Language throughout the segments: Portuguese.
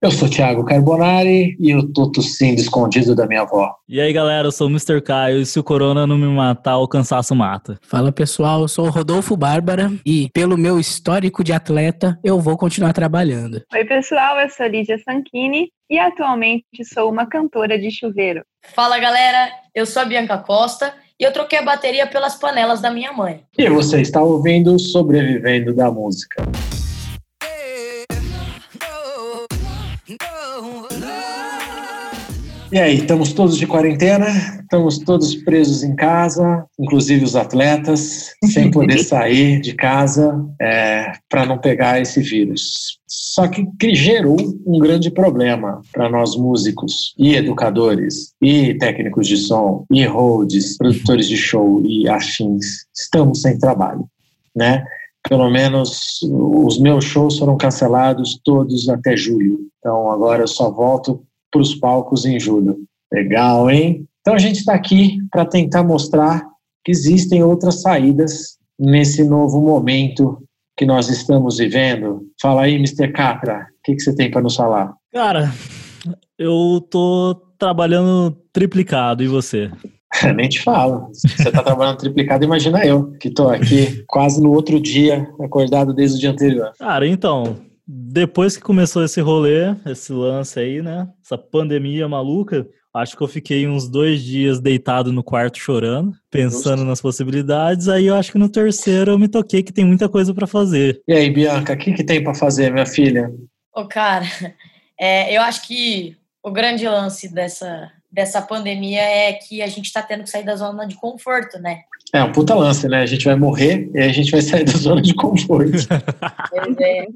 Eu sou Thiago Carbonari e eu tô tossindo escondido da minha avó. E aí, galera, eu sou o Mr. Caio e se o corona não me matar, o cansaço mata. Fala pessoal, eu sou o Rodolfo Bárbara e pelo meu histórico de atleta, eu vou continuar trabalhando. Oi pessoal, eu sou Lídia Sanchini e atualmente sou uma cantora de chuveiro. Fala galera, eu sou a Bianca Costa e eu troquei a bateria pelas panelas da minha mãe. E você está ouvindo Sobrevivendo da Música. E aí, estamos todos de quarentena, estamos todos presos em casa, inclusive os atletas, sem poder sair de casa é, para não pegar esse vírus. Só que, que gerou um grande problema para nós músicos e educadores e técnicos de som e holds, produtores de show e afins. Estamos sem trabalho, né? Pelo menos os meus shows foram cancelados todos até julho. Então agora eu só volto para os palcos em julho. Legal, hein? Então a gente está aqui para tentar mostrar que existem outras saídas nesse novo momento que nós estamos vivendo. Fala aí, Mr. Catra, o que, que você tem para nos falar? Cara, eu tô trabalhando triplicado, e você? Nem te falo. Você está trabalhando triplicado, imagina eu, que estou aqui quase no outro dia, acordado desde o dia anterior. Cara, então, depois que começou esse rolê, esse lance aí, né? Essa pandemia maluca, acho que eu fiquei uns dois dias deitado no quarto chorando, pensando Justo. nas possibilidades. Aí eu acho que no terceiro eu me toquei que tem muita coisa para fazer. E aí, Bianca, o que, que tem para fazer, minha filha? Ô, cara, é, eu acho que o grande lance dessa, dessa pandemia é que a gente está tendo que sair da zona de conforto, né? É um puta lance, né? A gente vai morrer e a gente vai sair da zona de conforto. pois é.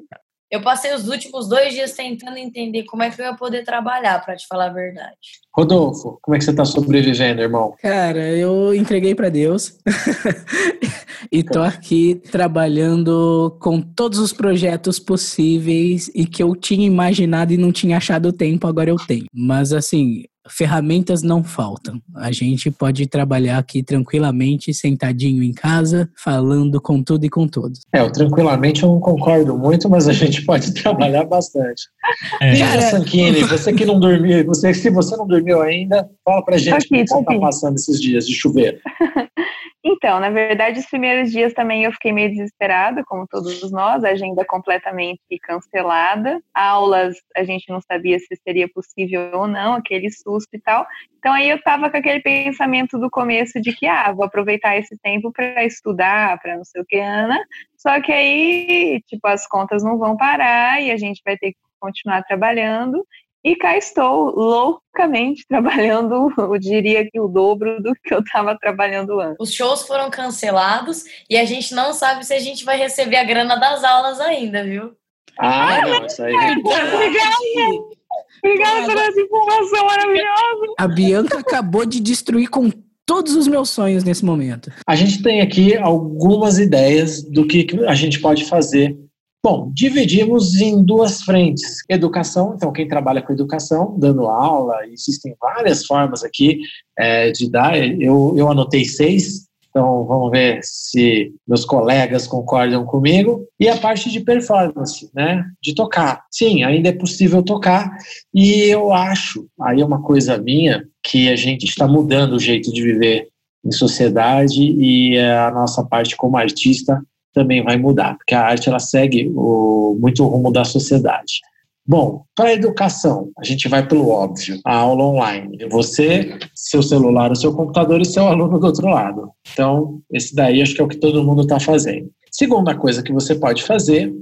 Eu passei os últimos dois dias tentando entender como é que eu ia poder trabalhar, para te falar a verdade. Rodolfo, como é que você está sobrevivendo, irmão? Cara, eu entreguei para Deus e tô aqui trabalhando com todos os projetos possíveis e que eu tinha imaginado e não tinha achado tempo, agora eu tenho. Mas assim, ferramentas não faltam. A gente pode trabalhar aqui tranquilamente, sentadinho em casa, falando com tudo e com todos. É, eu tranquilamente eu não concordo muito, mas a gente pode trabalhar bastante. É. Cara, Sanquini, você que não dormiu, você, se você não dormiu ainda, fala pra gente aqui, o que você está passando esses dias de chuveiro. Então, na verdade, os primeiros dias também eu fiquei meio desesperada, como todos nós, a agenda completamente cancelada, aulas a gente não sabia se seria possível ou não, aquele susto e tal. Então aí eu estava com aquele pensamento do começo de que, ah, vou aproveitar esse tempo para estudar, para não sei o que, Ana. Só que aí, tipo, as contas não vão parar e a gente vai ter que continuar trabalhando. E cá estou, loucamente trabalhando, eu diria que o dobro do que eu estava trabalhando antes. Os shows foram cancelados e a gente não sabe se a gente vai receber a grana das aulas ainda, viu? Ah, ah não, isso aí. Obrigada por essa informação maravilhosa! A Bianca acabou de destruir com todos os meus sonhos nesse momento. A gente tem aqui algumas ideias do que a gente pode fazer Bom, dividimos em duas frentes. Educação, então quem trabalha com educação, dando aula, existem várias formas aqui é, de dar. Eu, eu anotei seis, então vamos ver se meus colegas concordam comigo. E a parte de performance, né? De tocar. Sim, ainda é possível tocar. E eu acho, aí é uma coisa minha, que a gente está mudando o jeito de viver em sociedade e a nossa parte como artista também vai mudar, porque a arte ela segue o, muito o rumo da sociedade. Bom, para a educação, a gente vai pelo óbvio, a aula online. Você, seu celular, o seu computador e seu aluno do outro lado. Então, esse daí acho que é o que todo mundo está fazendo. Segunda coisa que você pode fazer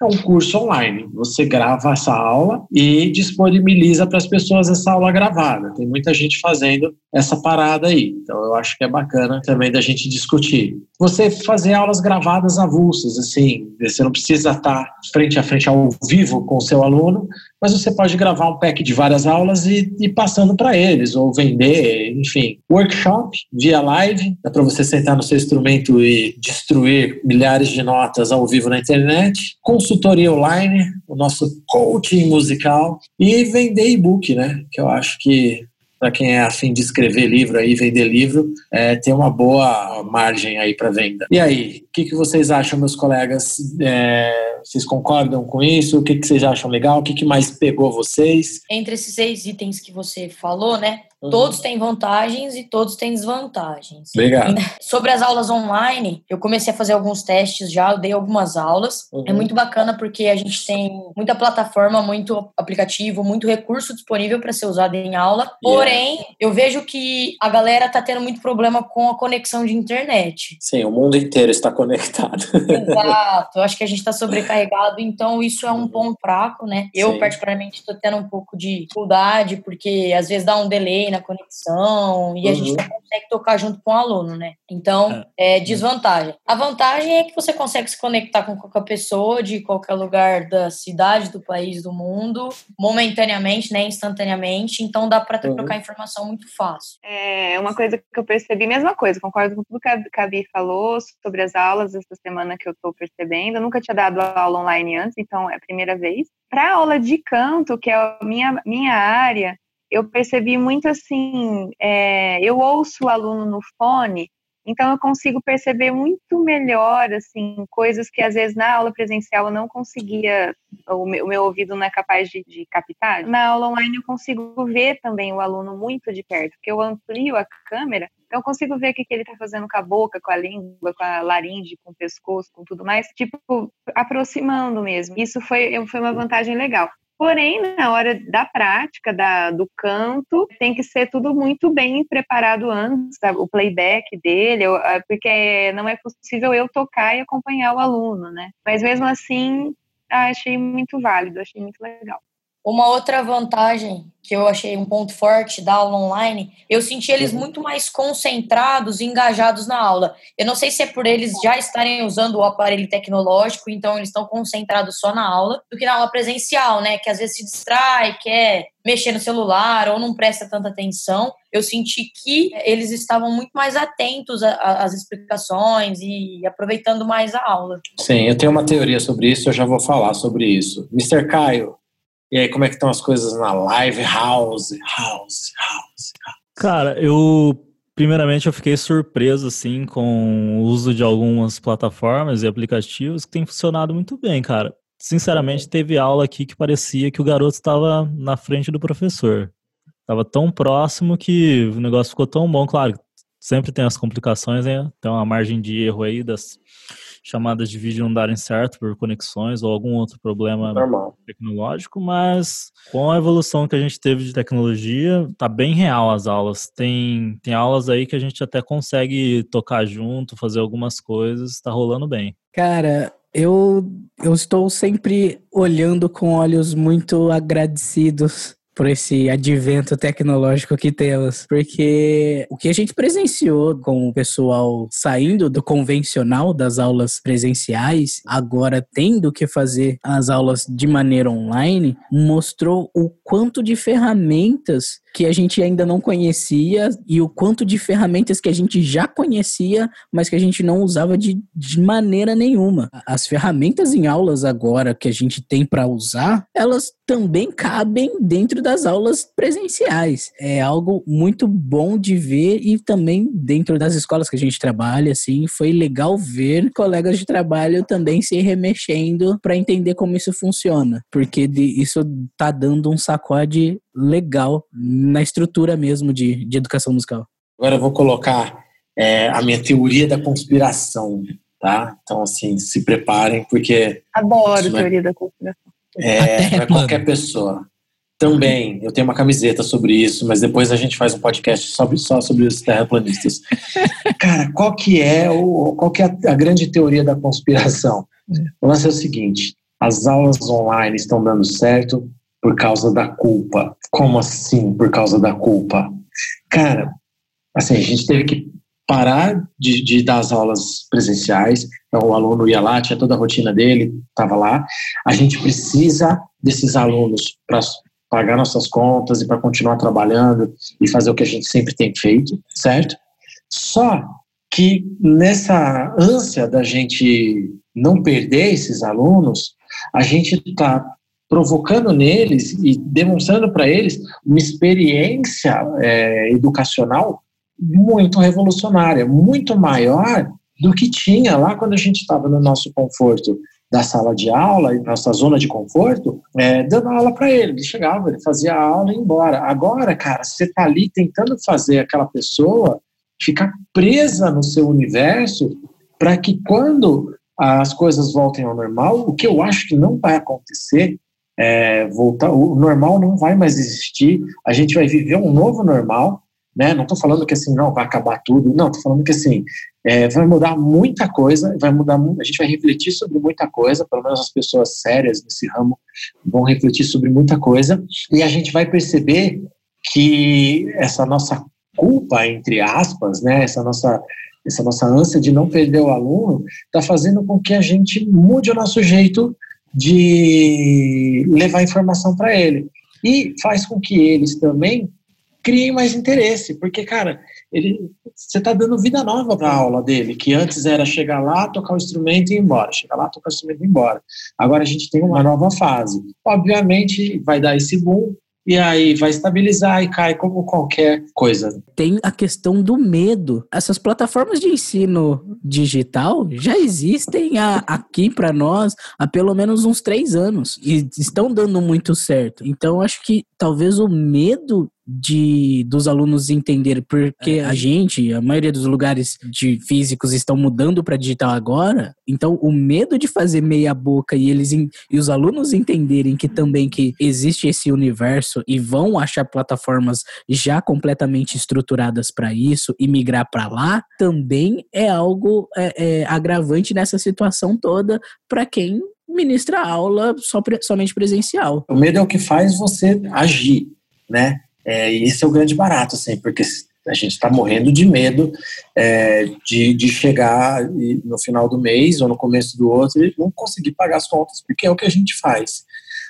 é um curso online. Você grava essa aula e disponibiliza para as pessoas essa aula gravada. Tem muita gente fazendo essa parada aí. Então eu acho que é bacana também da gente discutir. Você fazer aulas gravadas avulsas, assim, você não precisa estar frente a frente ao vivo com o seu aluno, mas você pode gravar um pack de várias aulas e ir passando para eles, ou vender, enfim. Workshop via live, dá para você sentar no seu instrumento e destruir milhares de notas ao vivo na internet. Consultoria online, o nosso coaching musical e vender e-book, né? Que eu acho que para quem é afim de escrever livro aí, vender livro, é, tem uma boa margem aí para venda. E aí, o que, que vocês acham, meus colegas? É, Vocês concordam com isso? O que, que vocês acham legal? O que, que mais pegou vocês? Entre esses seis itens que você falou, né? Uhum. Todos têm vantagens e todos têm desvantagens. Obrigado. Sobre as aulas online, eu comecei a fazer alguns testes já, eu dei algumas aulas. Uhum. É muito bacana porque a gente tem muita plataforma, muito aplicativo, muito recurso disponível para ser usado em aula. Porém, yeah. eu vejo que a galera tá tendo muito problema com a conexão de internet. Sim, o mundo inteiro está conectado. Exato. Eu acho que a gente está sobrecarregado, então isso é um uhum. ponto fraco, né? Eu, Sim. particularmente, estou tendo um pouco de dificuldade, porque às vezes dá um delay na conexão e uhum. a gente uhum. não consegue tocar junto com o aluno, né? Então, é. é desvantagem. A vantagem é que você consegue se conectar com qualquer pessoa de qualquer lugar da cidade, do país, do mundo, momentaneamente, né, instantaneamente, então dá para uhum. trocar informação muito fácil. É uma coisa que eu percebi, mesma coisa, concordo com tudo que a Gabi falou sobre as aulas essa semana que eu estou percebendo. Eu nunca tinha dado aula online antes, então é a primeira vez. Para aula de canto, que é a minha, minha área, eu percebi muito assim, é, eu ouço o aluno no fone, então eu consigo perceber muito melhor assim coisas que às vezes na aula presencial eu não conseguia, o meu, o meu ouvido não é capaz de, de, captar. Na aula online eu consigo ver também o aluno muito de perto, porque eu amplio a câmera, então eu consigo ver o que, que ele está fazendo com a boca, com a língua, com a laringe, com o pescoço, com tudo mais, tipo aproximando mesmo. Isso foi, foi uma vantagem legal. Porém, na hora da prática, da, do canto, tem que ser tudo muito bem preparado antes, o playback dele, ah, porque não é possível eu tocar e acompanhar o aluno, né? Mas mesmo assim, achei muito válido, achei muito legal. Uma outra vantagem que eu achei um ponto forte da aula online, eu senti eles uhum. muito mais concentrados e engajados na aula. Eu não sei se é por eles já estarem usando o aparelho tecnológico, então eles estão concentrados só na aula, do que na aula presencial, né? Que às vezes se distrai, quer mexer no celular ou não presta tanta atenção. Eu senti que eles estavam muito mais atentos às explicações e aproveitando mais a aula. Sim, eu tenho uma teoria sobre isso, eu já vou falar sobre isso. Mr. Caio, e aí, como é que estão as coisas na live house? House, house, house. Cara, eu primeiramente eu fiquei surpreso assim com o uso de algumas plataformas e aplicativos que tem funcionado muito bem, cara. Sinceramente, teve aula aqui que parecia que o garoto estava na frente do professor. Tava tão próximo que o negócio ficou tão bom, claro. Sempre tem as complicações, né? Tem uma margem de erro aí das chamadas de vídeo não darem certo por conexões ou algum outro problema Normal. tecnológico, mas com a evolução que a gente teve de tecnologia, tá bem real as aulas. Tem, tem aulas aí que a gente até consegue tocar junto, fazer algumas coisas, tá rolando bem. Cara, eu, eu estou sempre olhando com olhos muito agradecidos por esse advento tecnológico que temos. Porque o que a gente presenciou com o pessoal saindo do convencional das aulas presenciais, agora tendo que fazer as aulas de maneira online, mostrou o quanto de ferramentas que a gente ainda não conhecia e o quanto de ferramentas que a gente já conhecia, mas que a gente não usava de, de maneira nenhuma. As ferramentas em aulas agora que a gente tem para usar, elas também cabem dentro das aulas presenciais. É algo muito bom de ver e também dentro das escolas que a gente trabalha, assim, foi legal ver colegas de trabalho também se remexendo para entender como isso funciona, porque de, isso tá dando um sacode legal na estrutura mesmo de, de educação musical. Agora eu vou colocar é, a minha teoria da conspiração, tá? Então, assim, se preparem, porque. Adoro é, teoria da conspiração. É, qualquer pessoa. Também, eu tenho uma camiseta sobre isso, mas depois a gente faz um podcast sobre, só sobre os terraplanistas. Cara, qual que é o, qual que é a, a grande teoria da conspiração? O lance é o seguinte: as aulas online estão dando certo por causa da culpa. Como assim por causa da culpa? Cara, assim, a gente teve que parar de, de dar as aulas presenciais, então o aluno ia lá, tinha toda a rotina dele, estava lá. A gente precisa desses alunos para pagar nossas contas e para continuar trabalhando e fazer o que a gente sempre tem feito, certo? Só que nessa ânsia da gente não perder esses alunos, a gente está provocando neles e demonstrando para eles uma experiência é, educacional muito revolucionária, muito maior do que tinha lá quando a gente estava no nosso conforto. da sala de aula nossa zona de conforto, é, dando aula para ele. Ele chegava, ele fazia a aula e ia embora. Agora, cara, você está ali tentando fazer aquela pessoa ficar presa no seu universo para que quando as coisas voltem ao normal, o que eu acho que não vai acontecer, é, voltar, o normal não vai mais existir, a gente vai viver um novo normal, né? Não estou falando que assim, não, vai acabar tudo, não, estou falando que assim, é, vai mudar muita coisa, vai mudar, a gente vai refletir sobre muita coisa, pelo menos as pessoas sérias nesse ramo vão refletir sobre muita coisa, e a gente vai perceber que essa nossa culpa, entre aspas, né, essa nossa essa nossa ânsia de não perder o aluno, está fazendo com que a gente mude o nosso jeito de levar informação para ele. E faz com que eles também criem mais interesse, porque, cara, ele, você está dando vida nova para a aula dele, que antes era chegar lá, tocar o instrumento e ir embora, chegar lá, tocar o instrumento e ir embora. Agora a gente tem uma nova fase. Obviamente, vai dar esse boom, e aí vai estabilizar e cai como qualquer coisa. Tem a questão do medo. Essas plataformas de ensino digital já existem a, aqui para nós há pelo menos uns três anos e estão dando muito certo. Então acho que talvez o medo de dos alunos entenderem porque é. a gente, a maioria dos lugares de físicos estão mudando para digital agora, então o medo de fazer meia boca e eles e os alunos entenderem que também que existe esse universo e vão achar plataformas já completamente estruturadas para isso e migrar para lá, também é algo é, é, agravante nessa situação toda para quem ministra aula só, somente presencial. O medo é o que faz você agir, né? É, e esse é o grande barato, assim, porque a gente está morrendo de medo é, de, de chegar no final do mês ou no começo do outro e não conseguir pagar as contas, porque é o que a gente faz.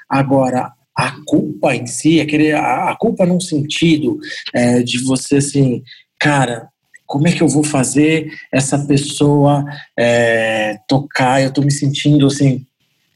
Agora, a culpa em si, aquele, a, a culpa num sentido é, de você, assim, cara, como é que eu vou fazer essa pessoa é, tocar? Eu estou me sentindo assim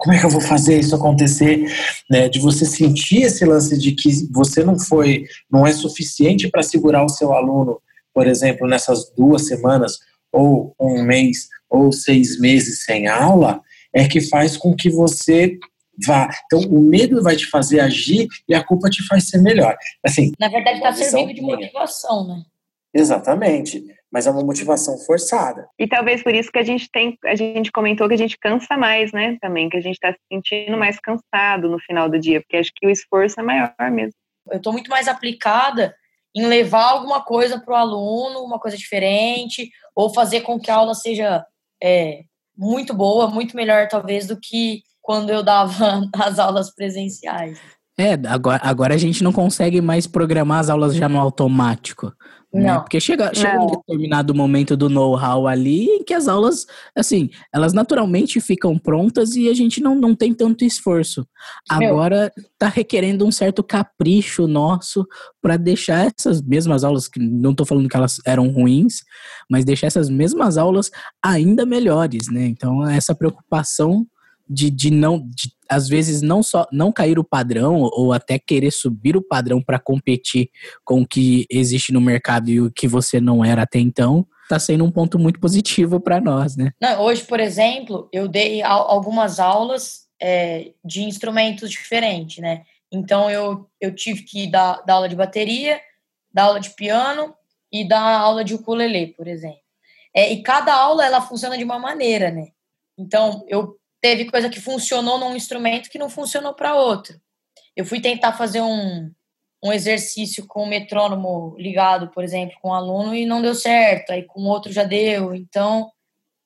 como é que eu vou fazer isso acontecer? Né, de você sentir esse lance de que você não foi, não é suficiente para segurar o seu aluno, por exemplo, nessas duas semanas, ou um mês, ou seis meses sem aula, é que faz com que você vá. Então, o medo vai te fazer agir e a culpa te faz ser melhor. Assim, Na verdade, está servindo de motivação, né? Exatamente mas é uma motivação forçada. E talvez por isso que a gente tem, a gente comentou que a gente cansa mais, né? Também, que a gente está se sentindo mais cansado no final do dia, porque acho que o esforço é maior mesmo. Eu estou muito mais aplicada em levar alguma coisa para o aluno, uma coisa diferente, ou fazer com que a aula seja é, muito boa, muito melhor, talvez, do que quando eu dava as aulas presenciais. É, agora, agora a gente não consegue mais programar as aulas já no automático. Né? Não. Né? Porque chega, chega não. um determinado momento do know-how ali em que as aulas, assim, elas naturalmente ficam prontas e a gente não, não tem tanto esforço. Agora está requerendo um certo capricho nosso para deixar essas mesmas aulas, que não estou falando que elas eram ruins, mas deixar essas mesmas aulas ainda melhores, né? Então, essa preocupação de, de não, de, às vezes, não só não cair o padrão ou até querer subir o padrão para competir com o que existe no mercado e o que você não era até então, está sendo um ponto muito positivo para nós, né? Não, hoje, por exemplo, eu dei algumas aulas é, de instrumentos diferentes, né? Então, eu, eu tive que dar, dar aula de bateria, dar aula de piano e dar aula de ukulele, por exemplo. É, e cada aula, ela funciona de uma maneira, né? Então, eu teve coisa que funcionou num instrumento que não funcionou para outro. Eu fui tentar fazer um, um exercício com o metrônomo ligado, por exemplo, com um aluno e não deu certo, aí com outro já deu. Então,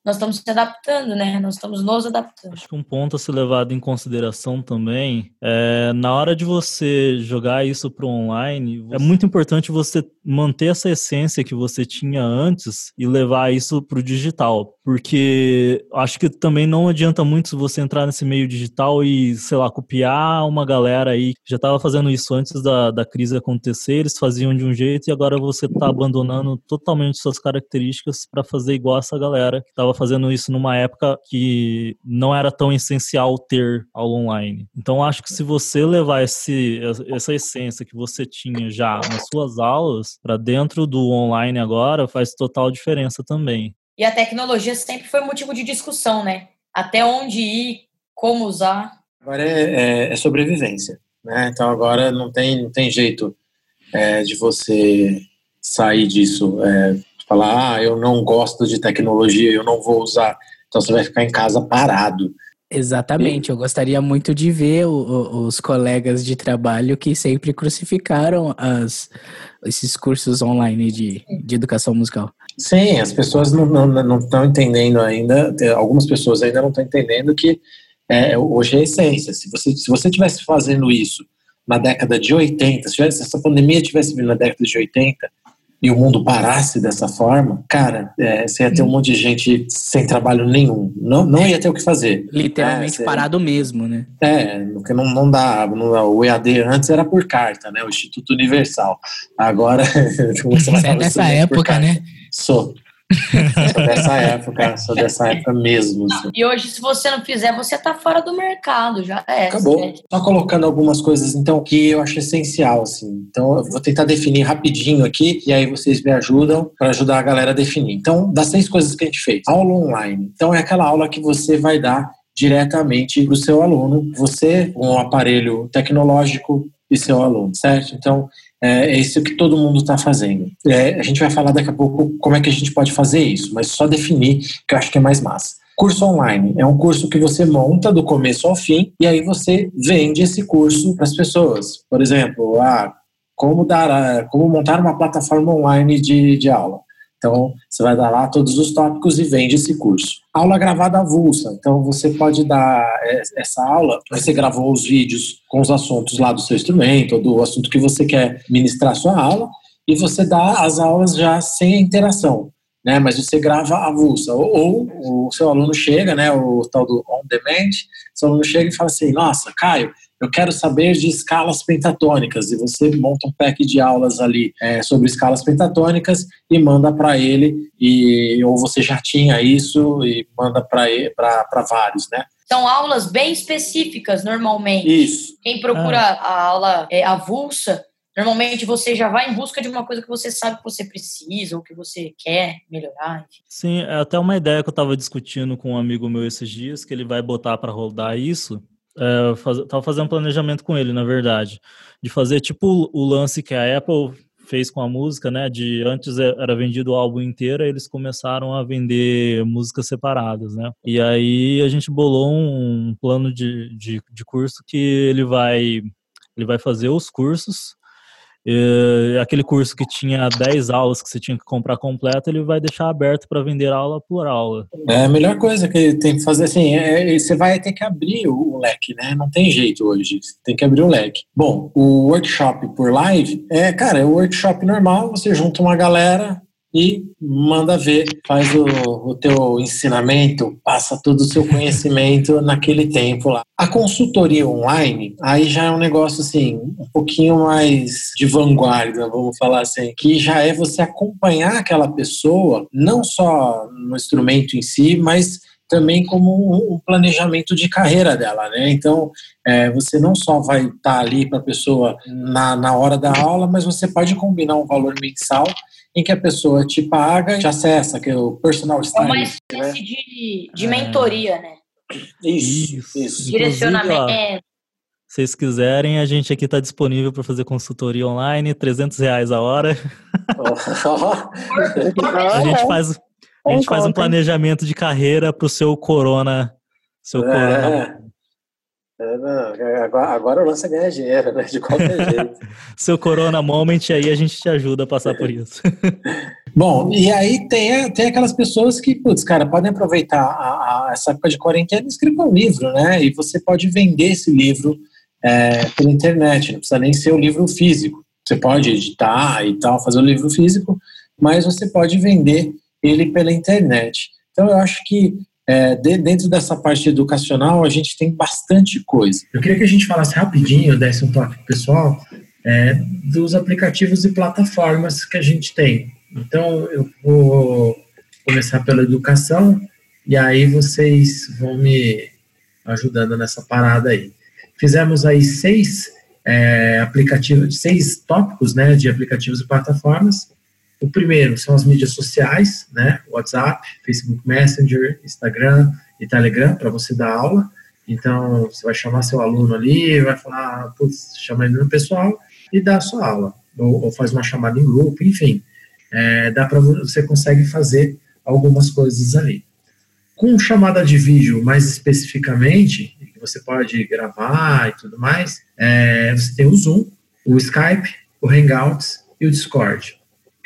nós estamos se adaptando, né? Nós estamos nos adaptando. Acho que um ponto a ser levado em consideração também é na hora de você jogar isso para o online, é muito importante você manter essa essência que você tinha antes e levar isso para o digital, porque acho que também não adianta muito você entrar nesse meio digital e, sei lá, copiar uma galera aí que já estava fazendo isso antes da, da crise acontecer, eles faziam de um jeito e agora você está abandonando totalmente suas características para fazer igual essa galera que estava fazendo isso numa época que não era tão essencial ter aula online. Então, acho que se você levar esse, essa essência que você tinha já nas suas aulas para dentro do online agora, faz total diferença também. E a tecnologia sempre foi motivo de discussão, né? Até onde ir como usar. Agora é, é, é sobrevivência, né? Então agora não tem, não tem jeito é, de você sair disso, é, falar, ah, eu não gosto de tecnologia, eu não vou usar. Então você vai ficar em casa parado. Exatamente, eu gostaria muito de ver o, o, os colegas de trabalho que sempre crucificaram as, esses cursos online de, de educação musical. Sim, as pessoas não estão não, não estão entendendo ainda, algumas pessoas ainda não estão entendendo que é, hoje é a essência. Se você, se você tivesse fazendo isso na década de 80, se, tivesse, se essa pandemia tivesse vindo na década de 80, e o mundo parasse dessa forma, cara, é, você ia ter um monte de gente sem trabalho nenhum. Não, não ia ter o que fazer. Literalmente é, parado mesmo, né? É, porque não, não dá. Não, o EAD antes era por carta, né? O Instituto Universal. Agora. você é dessa época, né? Sou sou dessa época, sou dessa época mesmo. Assim. E hoje, se você não fizer, você tá fora do mercado, já é. Acabou. Né? Só colocando algumas coisas, então, que eu acho essencial, assim. Então, eu vou tentar definir rapidinho aqui, e aí vocês me ajudam para ajudar a galera a definir. Então, das seis coisas que a gente fez. Aula online. Então, é aquela aula que você vai dar diretamente para o seu aluno, você, um aparelho tecnológico e seu aluno, certo? Então, é, é isso que todo mundo está fazendo. É, a gente vai falar daqui a pouco como é que a gente pode fazer isso, mas só definir que eu acho que é mais massa. Curso online é um curso que você monta do começo ao fim e aí você vende esse curso para as pessoas. Por exemplo, ah, como, dar, como montar uma plataforma online de, de aula. Então, você vai dar lá todos os tópicos e vende esse curso. Aula gravada avulsa. Então, você pode dar essa aula, você gravou os vídeos com os assuntos lá do seu instrumento, ou do assunto que você quer ministrar sua aula, e você dá as aulas já sem interação. Né, mas você grava avulsa. Ou, ou o seu aluno chega, né, o tal do on demand, seu aluno chega e fala assim: Nossa, Caio, eu quero saber de escalas pentatônicas, e você monta um pack de aulas ali é, sobre escalas pentatônicas e manda para ele, e, ou você já tinha isso e manda para vários, né? São aulas bem específicas, normalmente. Isso. Quem procura ah. a aula é, avulsa, normalmente você já vai em busca de uma coisa que você sabe que você precisa ou que você quer melhorar. Enfim. Sim, é até uma ideia que eu estava discutindo com um amigo meu esses dias, que ele vai botar para rodar isso, é, faz, tava fazendo um planejamento com ele, na verdade, de fazer tipo o lance que a Apple fez com a música, né? De antes é, era vendido o álbum inteiro, eles começaram a vender músicas separadas, né? E aí a gente bolou um plano de, de, de curso que ele vai ele vai fazer os cursos e aquele curso que tinha 10 aulas que você tinha que comprar completo, ele vai deixar aberto para vender aula por aula. É a melhor coisa que tem que fazer assim, é, é, você vai ter que abrir o leque, né? Não tem jeito hoje, tem que abrir o leque. Bom, o workshop por live é, cara, é o workshop normal, você junta uma galera, e manda ver, faz o, o teu ensinamento, passa todo o seu conhecimento naquele tempo lá. A consultoria online, aí já é um negócio assim, um pouquinho mais de vanguarda, vamos falar assim, que já é você acompanhar aquela pessoa, não só no instrumento em si, mas também como um planejamento de carreira dela, né? Então, é, você não só vai estar tá ali para a pessoa na, na hora da aula, mas você pode combinar um valor mensal em que a pessoa te paga e te acessa, que é o personal stylist. É uma espécie né? de, de mentoria, né? Isso, isso. isso. Direcionamento. Se vocês quiserem, a gente aqui está disponível para fazer consultoria online, 300 reais a hora. a gente faz, a gente faz um planejamento de carreira para o seu corona. Seu é. corona é, não, agora, agora o lance ganha dinheiro, né? De qualquer jeito. Seu Corona Moment aí a gente te ajuda a passar por isso. Bom, e aí tem, tem aquelas pessoas que, putz, cara, podem aproveitar a, a, essa época de quarentena e escrever um livro, né? E você pode vender esse livro é, pela internet, não precisa nem ser o um livro físico. Você pode editar e tal, fazer o um livro físico, mas você pode vender ele pela internet. Então eu acho que é, de, dentro dessa parte educacional, a gente tem bastante coisa. Eu queria que a gente falasse rapidinho, desse um toque pessoal, é, dos aplicativos e plataformas que a gente tem. Então, eu vou começar pela educação, e aí vocês vão me ajudando nessa parada aí. Fizemos aí seis é, aplicativos, seis tópicos né, de aplicativos e plataformas. O primeiro são as mídias sociais, né? WhatsApp, Facebook Messenger, Instagram e Telegram para você dar aula. Então, você vai chamar seu aluno ali, vai falar, putz, chama ele no pessoal e dá a sua aula. Ou, ou faz uma chamada em grupo, enfim. É, dá para você consegue fazer algumas coisas ali. Com chamada de vídeo, mais especificamente, que você pode gravar e tudo mais, é, você tem o Zoom, o Skype, o Hangouts e o Discord,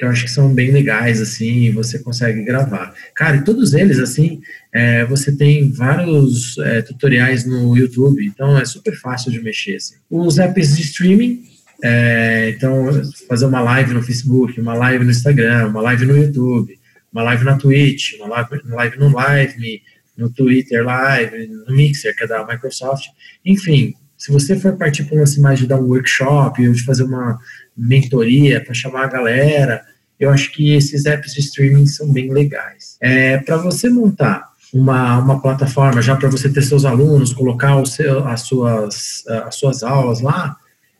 que eu acho que são bem legais, assim, e você consegue gravar. Cara, e todos eles, assim, é, você tem vários é, tutoriais no YouTube, então é super fácil de mexer, assim. Os apps de streaming, é, então, fazer uma live no Facebook, uma live no Instagram, uma live no YouTube, uma live na Twitch, uma live, no Live, no Twitter Live, no Mixer, que é da Microsoft. Enfim, se você for partir para um lance mais de dar um workshop ou de fazer uma mentoria para chamar a galera, eu acho que esses apps de streaming são bem legais. É, para você montar uma, uma plataforma já para você ter seus alunos, colocar o seu, as, suas, as suas aulas lá,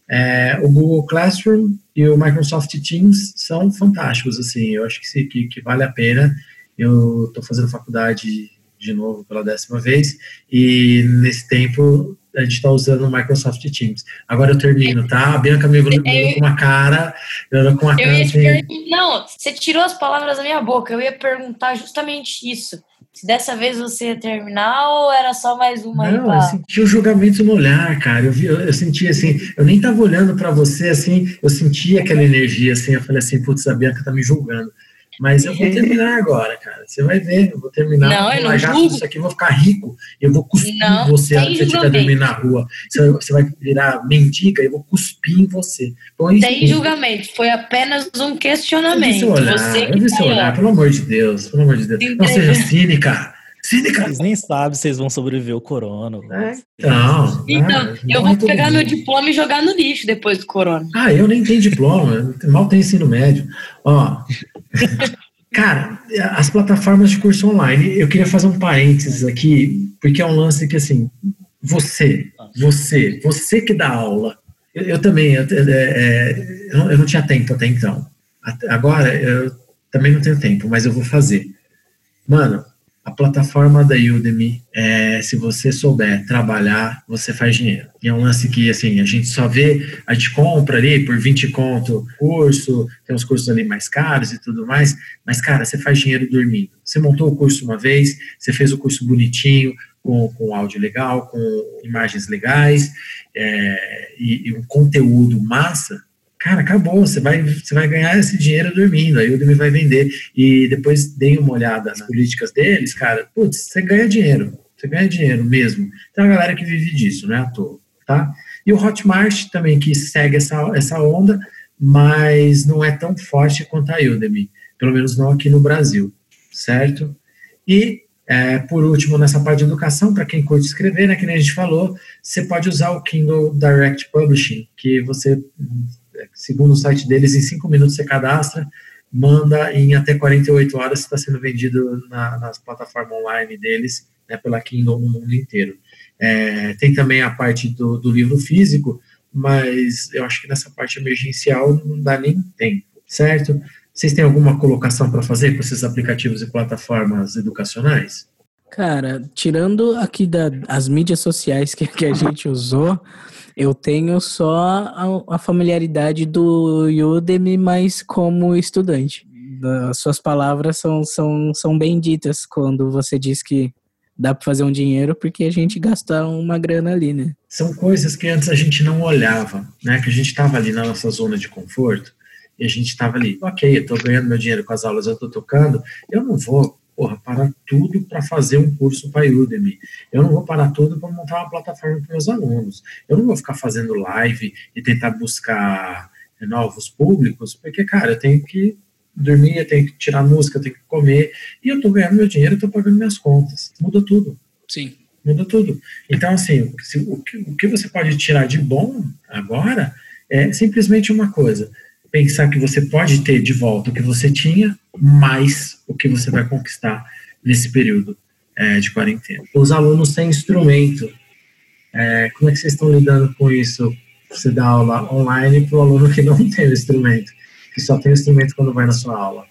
é, o Google Classroom e o Microsoft Teams são fantásticos, assim, eu acho que, que, que vale a pena. Eu estou fazendo faculdade de novo pela décima vez, e nesse tempo a gente está usando o Microsoft Teams. Agora eu termino, tá? A Bianca me olhou com uma cara, eu com uma cara assim... Não, você tirou as palavras da minha boca, eu ia perguntar justamente isso. Se dessa vez você ia terminar ou era só mais uma? Não, pra... eu senti o julgamento no olhar, cara. Eu, vi, eu, eu senti assim, eu nem tava olhando para você assim, eu senti aquela energia assim. Eu falei assim, putz, a Bianca tá me julgando. Mas eu vou terminar agora, cara. Você vai ver, eu vou terminar. Não, eu não julgo. Isso aqui, eu vou ficar rico. Eu vou cuspir não, você se você estiver dormindo na rua. Você, vai virar mendiga, eu vou cuspir em você. Então, Tem julgamento. Foi apenas um questionamento. Eu vi seu olhar, você eu vi seu olhar, pelo amor de Deus. Pelo amor de Deus. Não seja cínica. Cínica. Vocês nem sabem se vocês vão sobreviver ao corona. É. Não. Então, eu vou pegar meu diploma e jogar no lixo depois do corona. Ah, eu nem tenho diploma. Mal tenho ensino médio. Ó. Cara, as plataformas de curso online, eu queria fazer um parênteses aqui, porque é um lance que, assim, você, você, você que dá aula, eu, eu também, eu, é, é eu, não, eu, não, tinha tempo até então. Agora, eu também não tenho tempo, mas eu vou fazer. Mano, a plataforma da Udemy, é, se você souber trabalhar, você faz dinheiro. E é um lance que, assim, a gente só vê, a gente compra ali por 20 conto curso, tem uns cursos ali mais caros e tudo mais, mas, cara, você faz dinheiro dormindo. Você montou o curso uma vez, você fez o curso bonitinho, com, com áudio legal, com imagens legais, é, e, e um conteúdo massa, cara, acabou, você vai, você vai ganhar esse dinheiro dormindo, aí o Udemy vai vender, e depois dei uma olhada nas políticas deles, cara, putz, você ganha dinheiro, você ganha dinheiro mesmo. Tem uma galera que vive disso, não é à toa, tá? E o Hotmart também, que segue essa, essa onda, mas não é tão forte quanto a Udemy, pelo menos não aqui no Brasil, certo? E, é, por último, nessa parte de educação, para quem curte escrever, né, que nem a gente falou, você pode usar o Kindle Direct Publishing, que você segundo o site deles, em cinco minutos você cadastra, manda em até 48 horas está sendo vendido na, nas plataformas online deles, né, pela Kindle no mundo inteiro. É, tem também a parte do, do, livro físico, mas eu acho que nessa parte emergencial não dá nem tempo, certo? Vocês têm alguma colocação para fazer com esses aplicativos e plataformas educacionais? Cara, tirando aqui das da, mídias sociais que, que a gente usou, eu tenho só a, a familiaridade do Udemy, mas como estudante. As suas palavras são, são, são bem ditas quando você diz que dá para fazer um dinheiro porque a gente gasta uma grana ali, né? São coisas que antes a gente não olhava, né? Que a gente estava ali na nossa zona de conforto e a gente estava ali, ok, eu estou ganhando meu dinheiro com as aulas, eu estou tocando, eu não vou porra, parar tudo para fazer um curso para Udemy. Eu não vou parar tudo para montar uma plataforma para meus alunos. Eu não vou ficar fazendo live e tentar buscar novos públicos, porque, cara, eu tenho que dormir, eu tenho que tirar música, eu tenho que comer, e eu estou ganhando meu dinheiro, eu estou pagando minhas contas. Muda tudo. Sim. Muda tudo. Então, assim, se, o, que, o que você pode tirar de bom agora é simplesmente uma coisa pensar que você pode ter de volta o que você tinha, mais o que você vai conquistar nesse período é, de quarentena. Os alunos sem instrumento, é, como é que vocês estão lidando com isso? Você dá aula online para o aluno que não tem o instrumento, que só tem o instrumento quando vai na sua aula.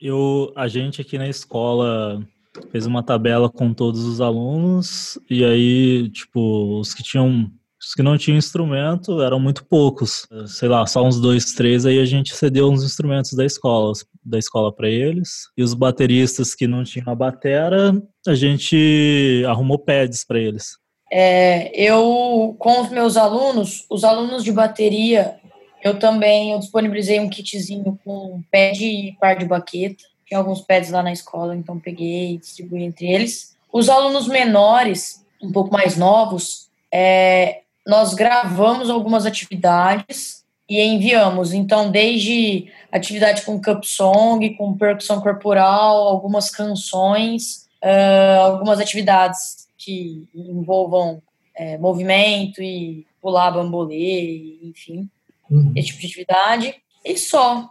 Eu, a gente aqui na escola, fez uma tabela com todos os alunos e aí, tipo, os que tinham os que não tinham instrumento eram muito poucos, sei lá, só uns dois, três. Aí a gente cedeu uns instrumentos da escola, da escola para eles. E os bateristas que não tinham a batera, a gente arrumou pads para eles. É, eu, com os meus alunos, os alunos de bateria, eu também eu disponibilizei um kitzinho com pad e par de baqueta. Tinha alguns pads lá na escola, então peguei e distribuí entre eles. Os alunos menores, um pouco mais novos, é, nós gravamos algumas atividades e enviamos. Então, desde atividade com cup song, com percussão corporal, algumas canções, uh, algumas atividades que envolvam é, movimento e pular bambolê, enfim, uhum. esse tipo de atividade. E só.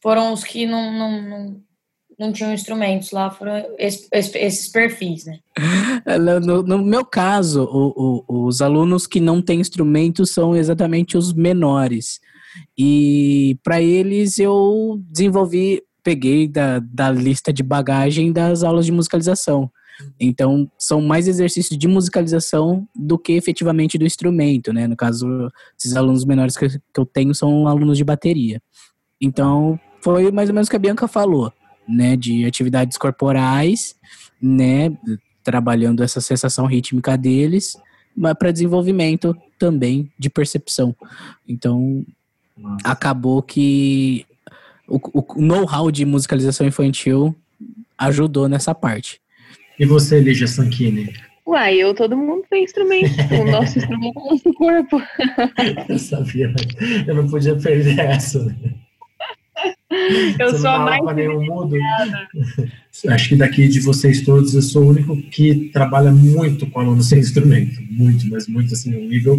Foram os que não, não, não não tinham instrumentos lá, foram esses, esses perfis, né? No, no meu caso, o, o, os alunos que não têm instrumentos são exatamente os menores. E para eles eu desenvolvi, peguei da, da lista de bagagem das aulas de musicalização. Então, são mais exercícios de musicalização do que efetivamente do instrumento, né? No caso, esses alunos menores que, que eu tenho são alunos de bateria. Então, foi mais ou menos o que a Bianca falou né, de atividades corporais, né, trabalhando essa sensação rítmica deles, mas para desenvolvimento também de percepção. Então, Nossa. acabou que o, o know-how de musicalização infantil ajudou nessa parte. E você, Lígia Sanchini? Uai, eu, todo mundo tem instrumento. o nosso instrumento é o nosso corpo. eu sabia, eu não podia perder essa. Né? Eu Você sou a mais. Nenhum mudo. Acho que daqui de vocês todos eu sou o único que trabalha muito com alunos sem instrumento. Muito, mas muito assim, um nível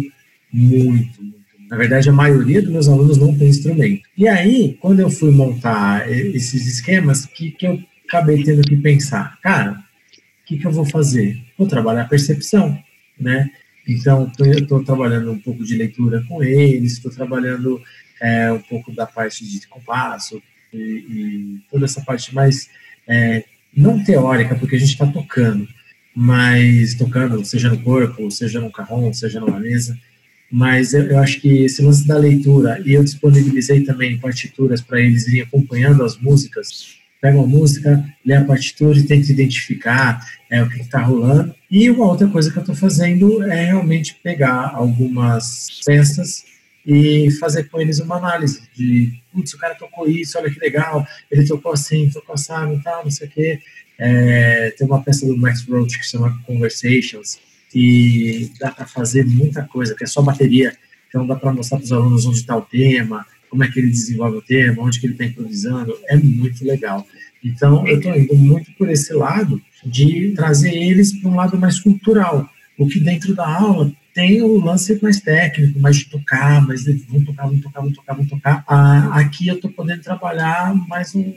muito, muito. Na verdade, a maioria dos meus alunos não tem instrumento. E aí, quando eu fui montar esses esquemas, que, que eu acabei tendo que pensar? Cara, o que, que eu vou fazer? Vou trabalhar a percepção, né? Então, eu estou trabalhando um pouco de leitura com eles, estou trabalhando é, um pouco da parte de compasso e, e toda essa parte mais é, não teórica, porque a gente está tocando, mas tocando, seja no corpo, seja no carrom, seja numa mesa. Mas eu, eu acho que esse lance da leitura, e eu disponibilizei também partituras para eles irem acompanhando as músicas, pega uma música, lê a partitura e tenta identificar é, o que está rolando. E uma outra coisa que eu estou fazendo é realmente pegar algumas peças e fazer com eles uma análise de, putz, o cara tocou isso, olha que legal, ele tocou assim, tocou assim, e tal, não sei o quê. É, tem uma peça do Max Roach que chama Conversations, e dá para fazer muita coisa, que é só bateria, então dá para mostrar para os alunos onde está o tema, como é que ele desenvolve o tema, onde que ele está improvisando, é muito legal. Então, eu estou indo muito por esse lado de trazer eles para um lado mais cultural, o que dentro da aula tem o lance mais técnico, mais de tocar, mais de vão tocar, vão tocar, vão tocar, vão tocar. Ah, aqui eu estou podendo trabalhar mais um,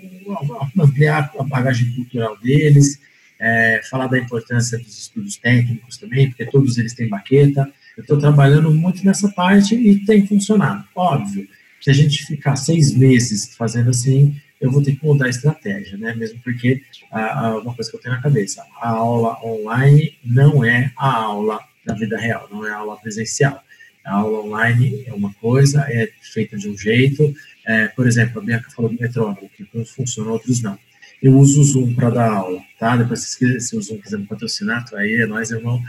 ampliar a bagagem cultural deles, é, falar da importância dos estudos técnicos também, porque todos eles têm baqueta. Eu estou trabalhando muito nessa parte e tem funcionado. Óbvio, se a gente ficar seis meses fazendo assim, eu vou ter que mudar a estratégia, né? Mesmo porque ah, uma coisa que eu tenho na cabeça, a aula online não é a aula da vida real, não é aula presencial. A aula online é uma coisa, é feita de um jeito. É, por exemplo, a Bianca falou do metrônomo, que uns funcionam, outros não. Eu uso o Zoom para dar aula, tá? Depois, se, se o Zoom quiser me patrocinar, tá aí, é nóis, irmão.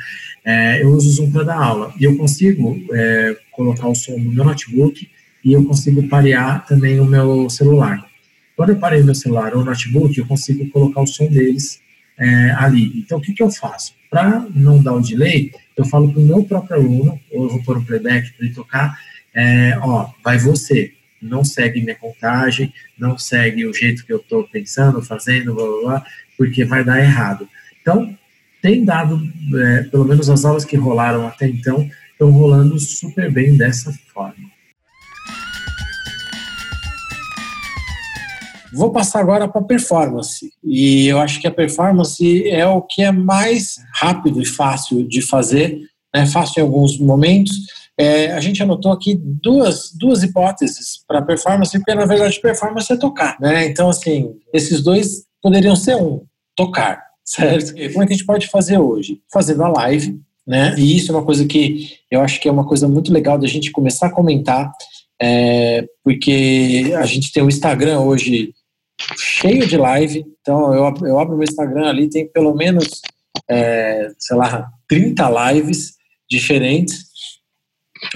É, eu uso o Zoom para dar aula. E eu consigo é, colocar o som no meu notebook e eu consigo parear também o meu celular. Quando eu parei meu celular ou notebook, eu consigo colocar o som deles é, ali. Então, o que, que eu faço? Para não dar o delay, eu falo para o meu próprio aluno, ou eu vou pôr um playback para ele tocar, é, ó, vai você, não segue minha contagem, não segue o jeito que eu estou pensando, fazendo, blá, blá, blá, porque vai dar errado. Então, tem dado, é, pelo menos as aulas que rolaram até então, estão rolando super bem dessa forma. Vou passar agora para performance. E eu acho que a performance é o que é mais rápido e fácil de fazer, né? fácil em alguns momentos. É, a gente anotou aqui duas, duas hipóteses para performance, porque na verdade performance é tocar. Né? Então, assim, esses dois poderiam ser um, tocar. certo? E como é que a gente pode fazer hoje? Fazendo a live, né? E isso é uma coisa que eu acho que é uma coisa muito legal da gente começar a comentar, é, porque a gente tem o Instagram hoje cheio de live, então eu, eu abro meu Instagram ali, tem pelo menos, é, sei lá, 30 lives diferentes,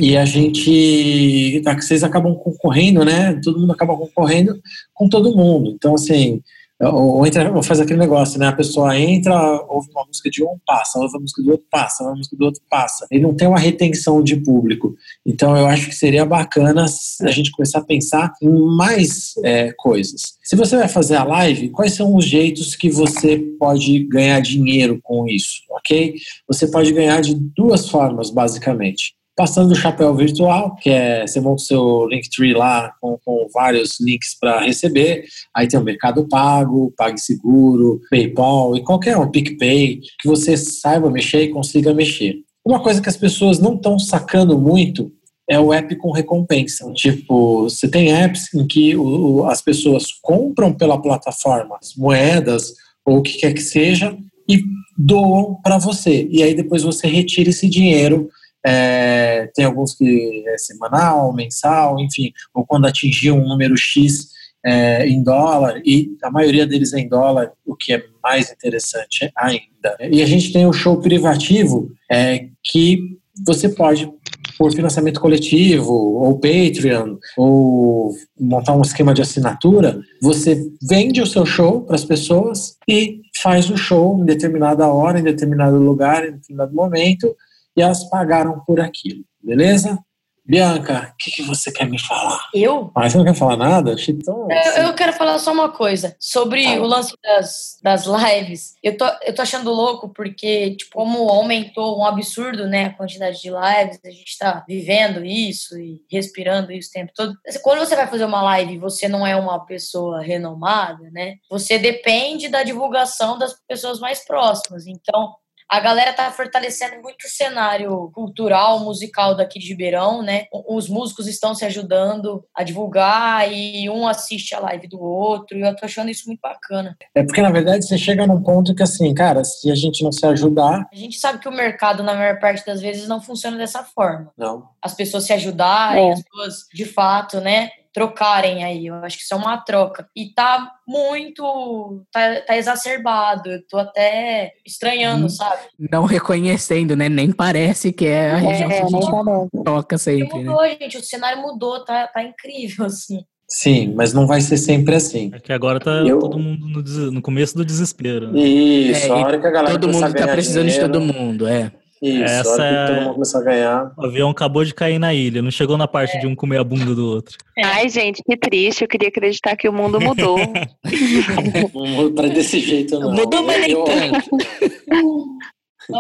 e a gente, vocês acabam concorrendo, né? Todo mundo acaba concorrendo com todo mundo. Então, assim, ou, entra, ou faz aquele negócio, né? A pessoa entra, ouve uma música de um, passa, ouve uma música do outro, passa, ouve uma música do outro, passa. E não tem uma retenção de público. Então eu acho que seria bacana a gente começar a pensar em mais é, coisas. Se você vai fazer a live, quais são os jeitos que você pode ganhar dinheiro com isso, ok? Você pode ganhar de duas formas, basicamente passando o chapéu virtual, que é você monta o seu Linktree lá com, com vários links para receber. Aí tem o Mercado Pago, PagSeguro, PayPal e qualquer um, PicPay, que você saiba mexer e consiga mexer. Uma coisa que as pessoas não estão sacando muito é o app com recompensa. Tipo, você tem apps em que o, as pessoas compram pela plataforma moedas ou o que quer que seja e doam para você. E aí depois você retira esse dinheiro é, tem alguns que é semanal, mensal, enfim, ou quando atingir um número X é, em dólar, e a maioria deles é em dólar, o que é mais interessante ainda. E a gente tem o show privativo, é, que você pode por financiamento coletivo, ou Patreon, ou montar um esquema de assinatura, você vende o seu show para as pessoas e faz o show em determinada hora, em determinado lugar, em determinado momento, e elas pagaram por aquilo, beleza? Bianca, o que, que, você quer me falar? Eu? Ah, você não quer falar nada? Tão... Eu, eu, quero falar só uma coisa sobre ah. o lance das, das lives. Eu tô, eu tô achando louco porque, tipo, como aumentou um absurdo, né, a quantidade de lives, a gente tá vivendo isso e respirando isso o tempo todo. Quando você vai fazer uma live e você não é uma pessoa renomada, né, você depende da divulgação das pessoas mais próximas. Então, a galera tá fortalecendo muito o cenário cultural, musical daqui de Ribeirão, né? Os músicos estão se ajudando a divulgar e um assiste a live do outro, e eu tô achando isso muito bacana. É porque, na verdade, você chega num ponto que, assim, cara, se a gente não se ajudar. A gente sabe que o mercado, na maior parte das vezes, não funciona dessa forma. Não. As pessoas se ajudarem, é. as pessoas, de fato, né? Trocarem aí. Eu acho que isso é uma troca. E tá muito. tá, tá exacerbado. Eu tô até estranhando, hum, sabe? Não reconhecendo, né? Nem parece que é a é, região é, que a gente toca sempre. Mudou, né? gente. O cenário mudou, tá, tá incrível, assim. Sim, mas não vai ser sempre assim. É que agora tá eu... todo mundo no, no, começo do desespero. Né? Isso, é, a hora que a galera Todo mundo tá precisando dinheiro, de todo mundo, é. Isso, Essa é... todo mundo começar a ganhar. O avião acabou de cair na ilha, não chegou na parte é. de um comer a bunda do outro. Ai, gente, que triste. Eu queria acreditar que o mundo mudou. Para desse jeito, não. Mudou, mas nem tanto.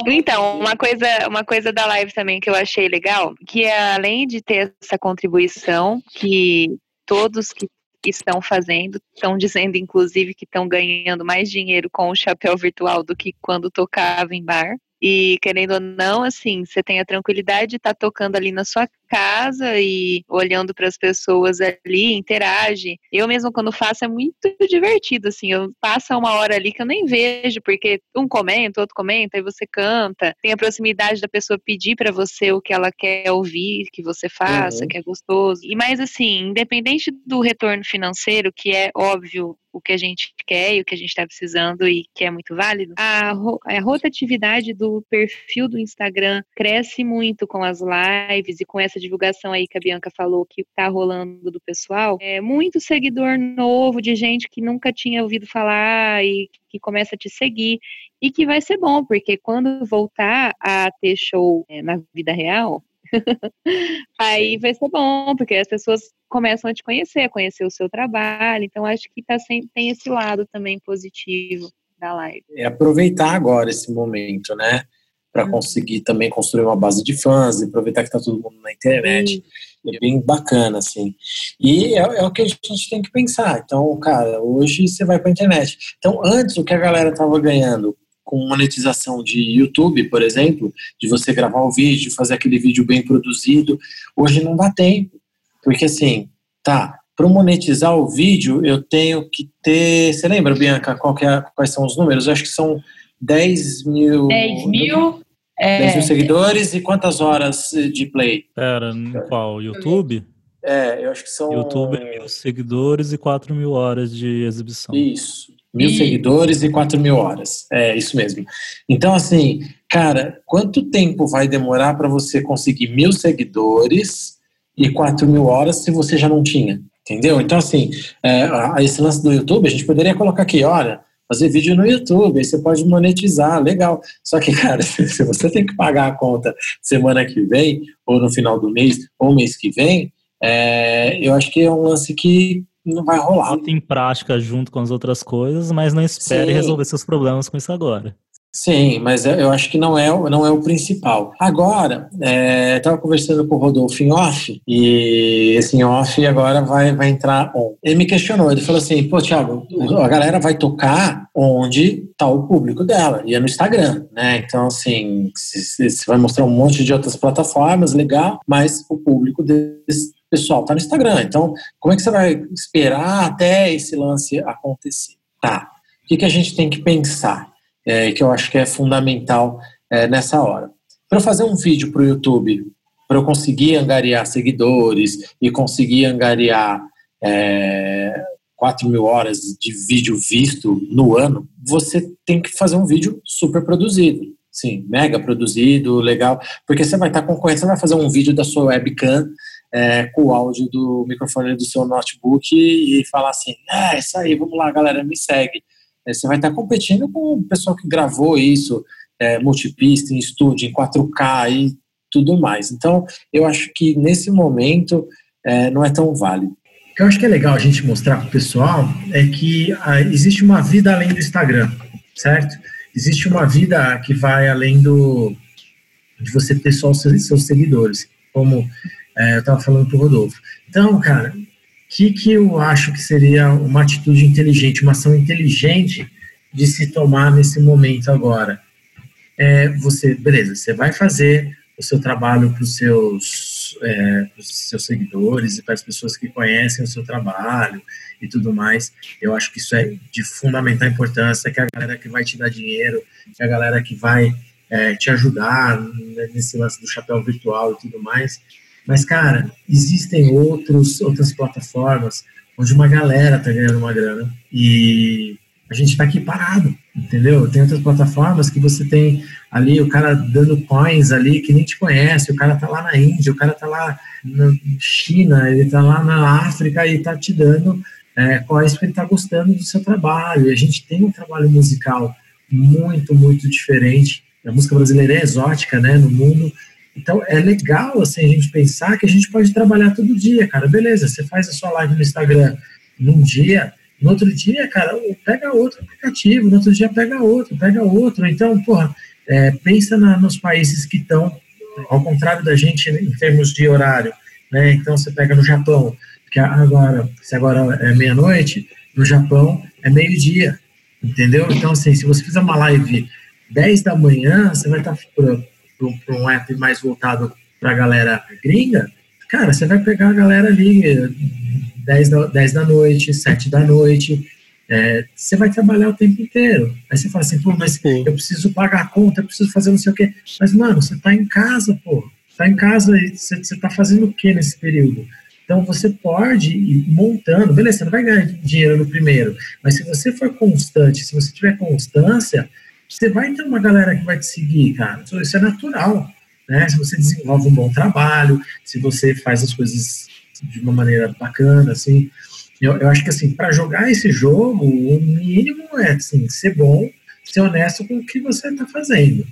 Então, uma coisa, uma coisa da live também que eu achei legal, que é, além de ter essa contribuição que todos que estão fazendo, estão dizendo inclusive que estão ganhando mais dinheiro com o chapéu virtual do que quando tocava em bar. E querendo ou não, assim, você tem a tranquilidade de estar tá tocando ali na sua casa e olhando para as pessoas ali, interage. Eu mesmo quando faço é muito divertido, assim, eu passo uma hora ali que eu nem vejo, porque um comenta, outro comenta, e você canta. Tem a proximidade da pessoa pedir para você o que ela quer ouvir, que você faça, uhum. que é gostoso. E mais assim, independente do retorno financeiro, que é óbvio o que a gente quer e o que a gente está precisando e que é muito válido, a, a rotatividade do perfil do Instagram cresce muito com as lives e com essa essa divulgação aí que a Bianca falou que tá rolando do pessoal, é muito seguidor novo de gente que nunca tinha ouvido falar e que começa a te seguir e que vai ser bom, porque quando voltar a ter show é, na vida real, aí vai ser bom, porque as pessoas começam a te conhecer, a conhecer o seu trabalho. Então, acho que tá sempre, tem esse lado também positivo da live. É aproveitar agora esse momento, né? Para uhum. conseguir também construir uma base de fãs e aproveitar que está todo mundo na internet. É bem bacana, assim. E é, é, o que a gente tem que pensar. Então, cara, hoje você vai para a internet. Então, antes, o que a galera estava ganhando com monetização de YouTube, por exemplo, de você gravar o vídeo, fazer aquele vídeo bem produzido, hoje não dá tempo. Porque, assim, tá, para monetizar o vídeo, eu tenho que ter. Você lembra, Bianca, é, quais são os números? Eu acho que são 10 mil. 10 mil. 10 mil seguidores e quantas horas de play? Pera, no qual? YouTube? É, eu acho que são. YouTube mil seguidores e 4 mil horas de exibição. Isso. Mil E- seguidores e 4 mil horas. É, isso mesmo. Então, assim, cara, quanto tempo vai demorar para você conseguir mil seguidores e 4 mil horas se você já não tinha? Entendeu? Então, assim, é, a- esse lance do YouTube, a gente poderia colocar aqui, olha, fazer vídeo no YouTube, aí você pode monetizar, legal. Só que, cara, se você tem que pagar a conta semana que vem, ou no final do mês, ou mês que vem, é, eu acho que é um lance que não vai rolar. Bota em prática junto com as outras coisas, mas não espere Sim. resolver seus problemas com isso agora. Sim, mas eu acho que não é, não é o principal. Agora, estava conversando com o Rodolfo em off, e esse off agora vai, vai entrar on. Ele me questionou, ele falou assim, pô, Thiago, a galera vai tocar onde está o público dela, e é no Instagram, né? Então, assim, você vai mostrar um monte de outras plataformas, legal, mas o público desse pessoal está no Instagram. Então, como é que você vai esperar até esse lance acontecer? Tá, o que, que a gente tem que pensar? É, que eu acho que é fundamental é, nessa hora. Para eu fazer um vídeo para o YouTube, para eu conseguir angariar seguidores e conseguir angariar é, 4 mil horas de vídeo visto no ano, você tem que fazer um vídeo super produzido. Sim, mega produzido, legal, porque você vai estar concorrendo, você vai fazer um vídeo da sua webcam é, com o áudio do microfone do seu notebook e, falar assim, é isso aí, vamos lá, galera, me segue. É, Você vai estar competindo com o pessoal que gravou isso, é, multipista, em estúdio, em 4K e tudo mais. Então, eu acho que nesse momento é, não é tão válido. Eu acho que é legal a gente mostrar para o pessoal é que ah, existe uma vida além do Instagram, certo? Existe uma vida que vai além do de você ter só os seus, seus seguidores, como é, eu estava falando para o Rodolfo. Então, cara, que, que eu acho que seria uma atitude inteligente, uma ação inteligente de se tomar nesse momento agora? É, você, beleza, você vai fazer o seu trabalho para os seus, é, seus seguidores e para as pessoas que conhecem o seu trabalho e tudo mais. Eu acho que isso é de fundamental importância, que a galera que vai te dar dinheiro, que a galera que vai é, te ajudar nesse lance do chapéu virtual e tudo mais. Mas, cara, existem outros, outras plataformas onde uma galera tá ganhando uma grana e a gente tá aqui parado, entendeu? Tem outras plataformas que você tem ali o cara dando coins ali que nem te conhece, o cara tá lá na Índia, o cara tá lá na China, ele tá lá na África e tá te dando é, coins porque ele tá gostando do seu trabalho. E a gente tem um trabalho musical muito, muito diferente. A música brasileira é exótica, né, no mundo. Então é legal assim a gente pensar que a gente pode trabalhar todo dia, cara. Beleza, você faz a sua live no Instagram num dia, no outro dia, cara, pega outro aplicativo, no outro dia pega outro, pega outro. Então, porra, é, pensa na, nos países que estão ao contrário da gente em termos de horário, né? Então você pega no Japão, que agora, se agora é meia-noite, no Japão é meio-dia, entendeu? Então, assim, se você fizer uma live 10 da manhã, você vai estar para um app mais voltado para a galera gringa, cara, você vai pegar a galera ali 10 da, 10 da noite, 7 da noite, é, você vai trabalhar o tempo inteiro. Aí você fala assim, pô, mas eu preciso pagar a conta, eu preciso fazer não sei o quê. Mas, mano, você tá em casa, pô. Tá em casa e você, você tá fazendo o quê nesse período? Então você pode ir montando, beleza, você não vai ganhar dinheiro no primeiro, mas se você for constante, se você tiver constância, você vai ter uma galera que vai te seguir, cara. Isso é natural, né? Se você desenvolve um bom trabalho, se você faz as coisas de uma maneira bacana, assim. Eu, eu acho que, assim, para jogar esse jogo, o mínimo é, assim, ser bom, ser honesto com o que você está fazendo,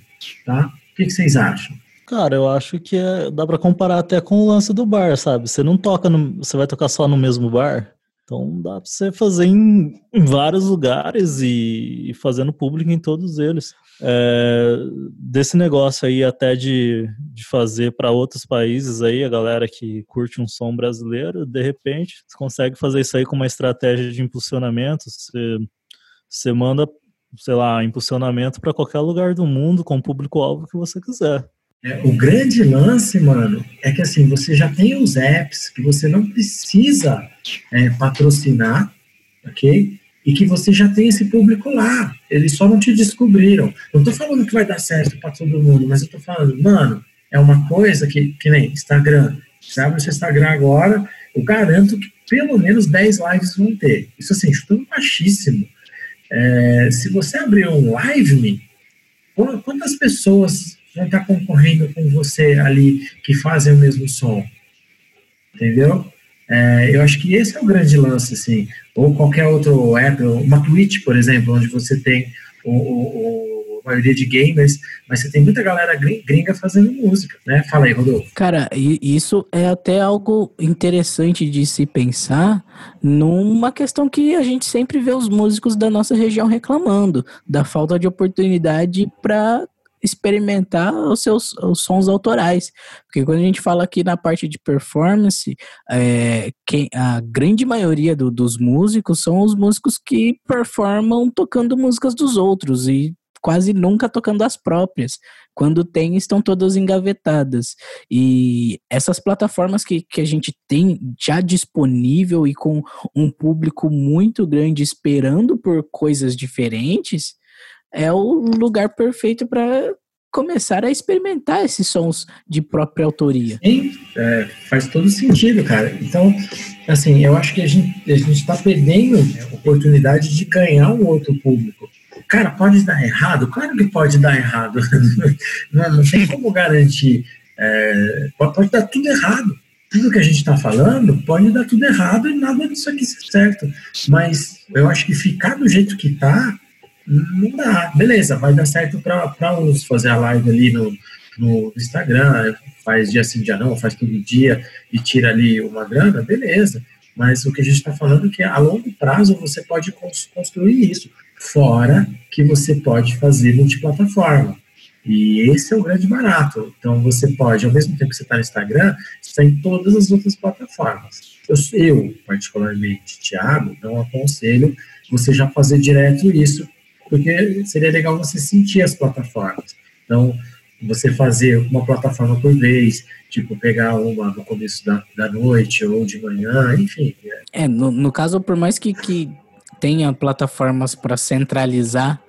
tá? O que, que vocês acham? Cara, eu acho que é, dá para comparar até com o lance do bar, sabe? Você não toca, no, você vai tocar só no mesmo bar, então dá para você fazer em, vários lugares e, e fazendo público em todos eles. É, desse negócio aí até de, de fazer para outros países aí, a galera que curte um som brasileiro, de repente você consegue fazer isso aí com uma estratégia de impulsionamento. Você, você manda, sei lá, impulsionamento para qualquer lugar do mundo com o público-alvo que você quiser. É, o grande lance, mano, é que assim, você já tem os apps que você não precisa é, patrocinar, ok? e que você já tem esse público lá. Eles só não te descobriram. Não estou falando que vai dar certo para todo mundo, mas eu estou falando, mano, é uma coisa que, que nem Instagram. Você abre o seu Instagram agora, eu garanto que pelo menos 10 lives vão ter. Isso assim, chutando baixíssimo. É, se você abrir um live, quantas pessoas vão estar concorrendo com você ali que fazem o mesmo som? Entendeu? É, eu acho que esse é o grande lance, assim. Ou qualquer outro app, uma Twitch, por exemplo, onde você tem o, o, a maioria de gamers, mas você tem muita galera gringa fazendo música, né? Fala aí, Rodolfo. Cara, isso é até algo interessante de se pensar numa questão que a gente sempre vê os músicos da nossa região reclamando, da falta de oportunidade para experimentar os seus os sons autorais. Porque quando a gente fala aqui na parte de performance, é, quem, a grande maioria do, dos músicos são os músicos que performam tocando músicas dos outros e quase nunca tocando as próprias. Quando tem, estão todas engavetadas. E essas plataformas que, que a gente tem já disponível e com um público muito grande esperando por coisas diferentes, é o lugar perfeito para começar a experimentar esses sons de própria autoria. Sim, é, faz todo sentido, cara. Então, assim, eu acho que a gente a está perdendo a oportunidade de ganhar um outro público. Cara, pode dar errado? Claro que pode dar errado. não, não tem como garantir. É, pode, dar tudo errado tudo que a gente está falando pode dar tudo errado e nada disso aqui ser certo. Mas eu acho que ficar do jeito que está não dá. Beleza, vai dar certo para uns fazer a live ali no, no Instagram, faz dia sim, dia não, faz todo dia e tira ali uma grana, beleza. Mas o que a gente está falando é que a longo prazo você pode construir isso, fora que você pode fazer multiplataforma. E esse é o grande barato. Então você pode, ao mesmo tempo que você está no Instagram, estar em todas as outras plataformas. Eu, eu particularmente, Thiago, não aconselho você já fazer direto isso, porque seria legal você sentir as plataformas. Então, você fazer uma plataforma por vez, tipo, pegar uma no começo da, da noite ou de manhã, enfim. É, é no, no caso, por mais que, que tenha plataformas para centralizar,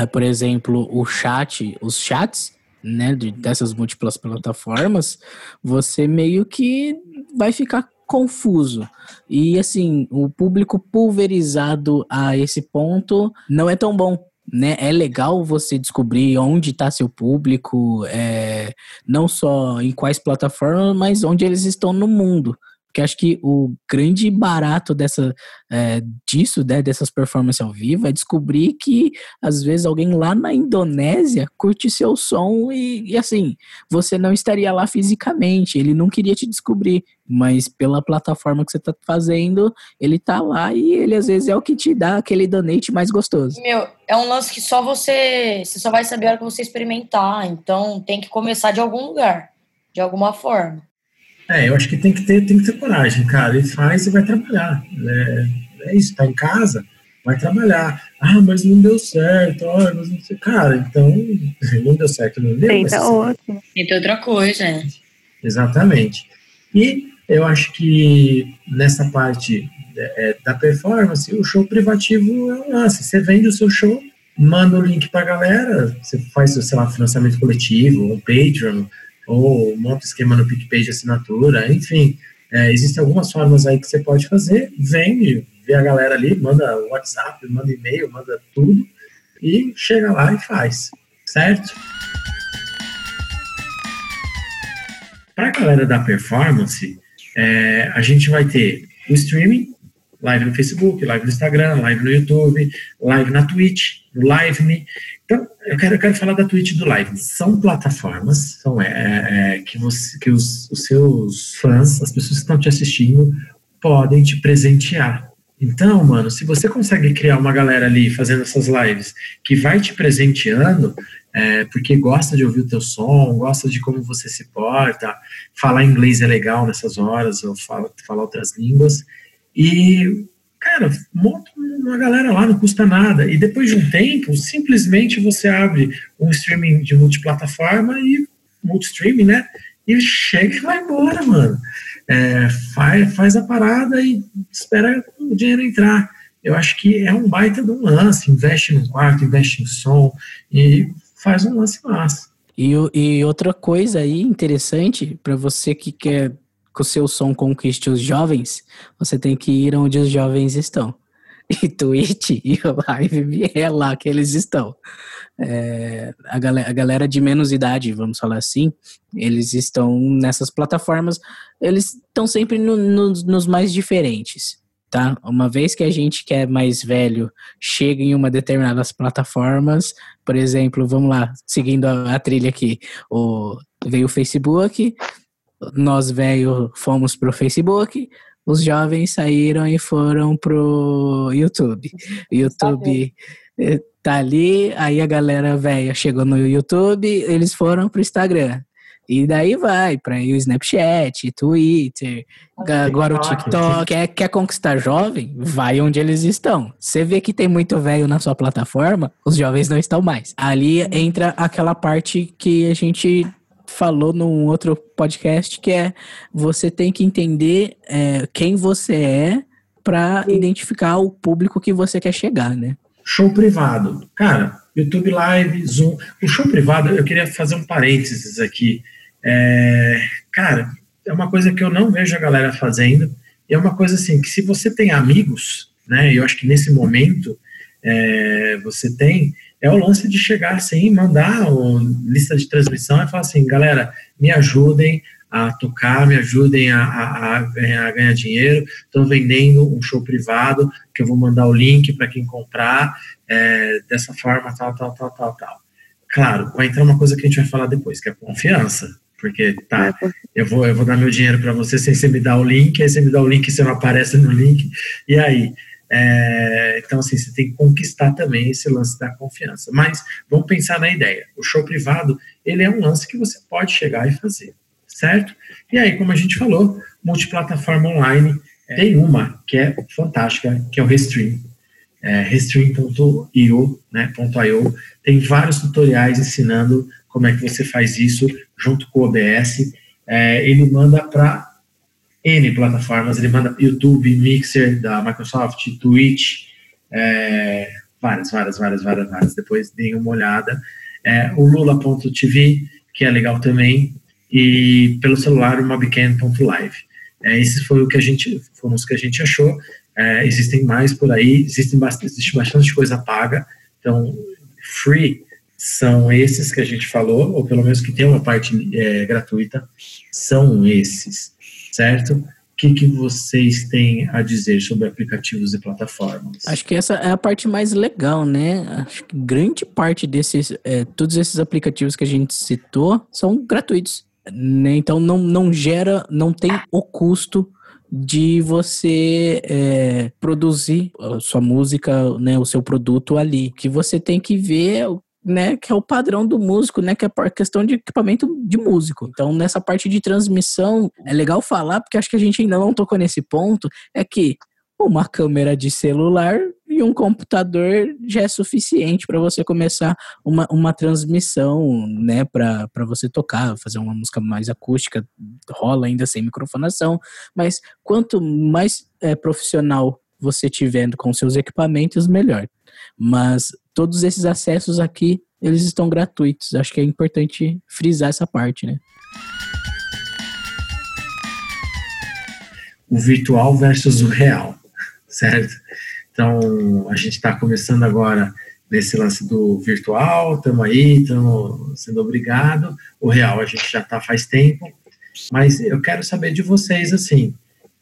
é, por exemplo, o chat, os chats, né, de, dessas múltiplas plataformas, você meio que vai ficar confuso. E assim, o público pulverizado a esse ponto não é tão bom. Né? É legal você descobrir onde está seu público, é, não só em quais plataformas, mas onde eles estão no mundo. Porque acho que o grande barato dessa, é, disso, né, dessas performances ao vivo, é descobrir que às vezes alguém lá na Indonésia curte seu som e, e assim, você não estaria lá fisicamente, ele não queria te descobrir, mas pela plataforma que você está fazendo, ele tá lá e ele às vezes é o que te dá aquele donate mais gostoso. Meu, é um lance que só você, você só vai saber a hora que você experimentar, então tem que começar de algum lugar, de alguma forma. É, eu acho que tem que ter, tem que ter coragem, cara. E faz e vai trabalhar. É, é isso, tá em casa, vai trabalhar. Ah, mas não deu certo, ah, mas não sei. Cara, então, não deu certo, não deu. Tenta outro. Tenta outra coisa, né? Exatamente. E eu acho que nessa parte é, da performance, o show privativo é um lance. Você vende o seu show, manda o link pra galera, você faz, sei lá, financiamento coletivo, um Patreon, ou monta esquema no PicPay de assinatura, enfim. É, existem algumas formas aí que você pode fazer, vende, vê a galera ali, manda WhatsApp, manda e-mail, manda tudo, e chega lá e faz, certo? Para a galera da performance, é, a gente vai ter o streaming, live no Facebook, live no Instagram, live no YouTube, live na Twitch, no LiveMe. Então, eu quero, eu quero falar da Twitch do Live. São plataformas são, é, é, que, você, que os, os seus fãs, as pessoas que estão te assistindo, podem te presentear. Então, mano, se você consegue criar uma galera ali fazendo essas lives que vai te presenteando, é, porque gosta de ouvir o teu som, gosta de como você se porta, falar inglês é legal nessas horas, ou fala, falar outras línguas, e Cara, monta uma galera lá, não custa nada. E depois de um tempo, simplesmente você abre um streaming de multiplataforma e multistreaming, né? E chega e vai embora, mano. É, faz, faz a parada e espera o dinheiro entrar. eu acho que é um baita de um lance. Investe no quarto, investe em som e faz um lance massa. E, e outra coisa aí interessante para você que quer que o seu som conquiste os jovens, você tem que ir onde os jovens estão. E Twitch e Live é lá que eles estão. É, a, galera, a galera de menos idade, vamos falar assim, eles estão nessas plataformas, eles estão sempre no, no, nos mais diferentes tá? Uma vez que a gente que é mais velho chega em uma determinadas plataformas, por exemplo, vamos lá, seguindo a, a trilha aqui, o, veio o Facebook, nós velho fomos pro Facebook, os jovens saíram e foram pro YouTube. YouTube tá, tá ali, aí a galera velha chegou no YouTube, eles foram pro Instagram. E daí vai para o Snapchat, Twitter, agora o TikTok. Quer, quer conquistar jovem? Vai onde eles estão. Você vê que tem muito velho na sua plataforma, os jovens não estão mais. Ali entra aquela parte que a gente falou num outro podcast, que é você tem que entender é, quem você é para identificar o público que você quer chegar, né? Show privado. Cara, YouTube Live, Zoom. O show privado, eu queria fazer um parênteses aqui. É, cara, é uma coisa que eu não vejo a galera fazendo. E é uma coisa assim, que se você tem amigos, né, eu acho que nesse momento é, você tem, é o lance de chegar assim, mandar o, lista de transmissão e falar assim, galera, me ajudem a tocar, me ajudem a, a, a, ganhar, a ganhar, dinheiro. Estou vendendo um show privado que eu vou mandar o link para quem comprar é, dessa forma, tal, tal, tal, tal, tal. Claro, vai entrar uma coisa que a gente vai falar depois, que é confiança. Porque, tá, eu vou, eu vou dar meu dinheiro para você sem você me dar o link, aí você me dá o link e você não aparece no link, e aí? É, então, assim, você tem que conquistar também esse lance da confiança. Mas vamos pensar na ideia. O show privado, ele é um lance que você pode chegar e fazer, certo? E aí, como a gente falou, multiplataforma online, tem uma que é fantástica, que é o Restream. É, Restream.io, né, .io, tem vários tutoriais ensinando como é que você faz isso junto com o OBS. É, ele manda para N plataformas, ele manda YouTube, Mixer da Microsoft, Twitch, é, várias, várias, várias, várias, várias. Depois deem uma olhada. É, o Lula.tv, que é legal também, e pelo celular o Mobcam.live. É, esses foi o que a gente, foram os que a gente achou. É, existem mais por aí, existem bastante, existe bastante coisa paga, então free são esses que a gente falou, ou pelo menos que tem uma parte é, gratuita, são esses, certo? O que, que vocês têm a dizer sobre aplicativos e plataformas? Acho que essa é a parte mais legal, né? Acho que grande parte desses, é, todos esses aplicativos que a gente citou são gratuitos. Né? Então não, não gera, não tem o custo de você é, produzir a sua música, né, o seu produto ali. Que você tem que ver né, que é o padrão do músico, né, que é a questão de equipamento de músico. Então, nessa parte de transmissão, é legal falar, porque acho que a gente ainda não tocou nesse ponto, é que uma câmera de celular e um computador já é suficiente para você começar uma, uma transmissão, né, para você tocar, fazer uma música mais acústica, rola ainda sem microfonação, mas quanto mais é, profissional você tiver com seus equipamentos, melhor. Mas todos esses acessos aqui, eles estão gratuitos. Acho que é importante frisar essa parte, né? O virtual versus o real, certo? Então, a gente está começando agora nesse lance do virtual, estamos aí, estamos sendo obrigado. O real a gente já está faz tempo, mas eu quero saber de vocês, assim,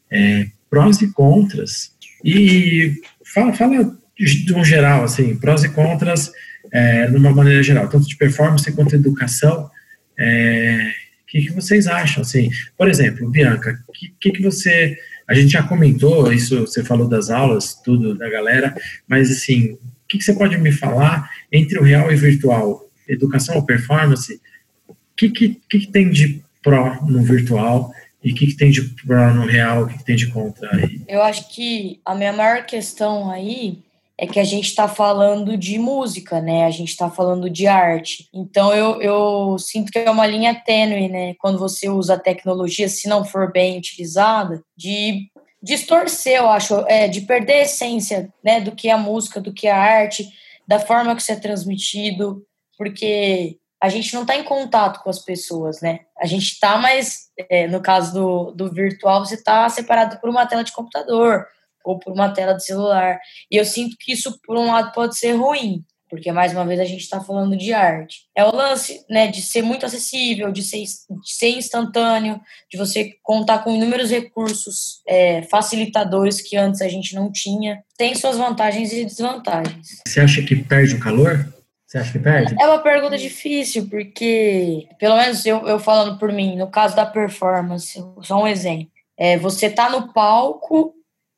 é, prós e contras, e fala, fala de um geral, assim, prós e contras, é, de uma maneira geral, tanto de performance quanto de educação. É, o que, que, vocês acham? Assim, por exemplo, Bianca, o que, que, que, você. A gente já comentou isso, você falou das aulas, tudo da galera, mas assim, o que, que você pode me falar entre o real e virtual? Educação ou performance? O que, que, que, tem de pró no virtual e o que, que, tem de pró no real, o que, que tem de contra aí? Eu acho que a minha maior questão aí é que a gente está falando de música, né? A gente está falando de arte. Então eu, eu sinto que é uma linha tênue, né? Quando você usa a tecnologia, se não for bem utilizada, de distorcer, eu acho, é, de perder a essência né, do que é a música, do que é a arte, da forma que isso é transmitido, porque a gente não está em contato com as pessoas, né? A gente está, mas é, no caso do, do virtual, você está separado por uma tela de computador ou por uma tela de celular. E eu sinto que isso, por um lado, pode ser ruim, porque mais uma vez a gente está falando de arte. É o lance, né, de ser muito acessível, de ser, de ser instantâneo, de você contar com inúmeros recursos é, facilitadores que antes a gente não tinha. Tem suas vantagens e desvantagens. Você acha que perde o calor? Você acha que perde? É uma pergunta difícil, porque, pelo menos eu, eu falando por mim, no caso da performance, só um exemplo. É, você tá no palco,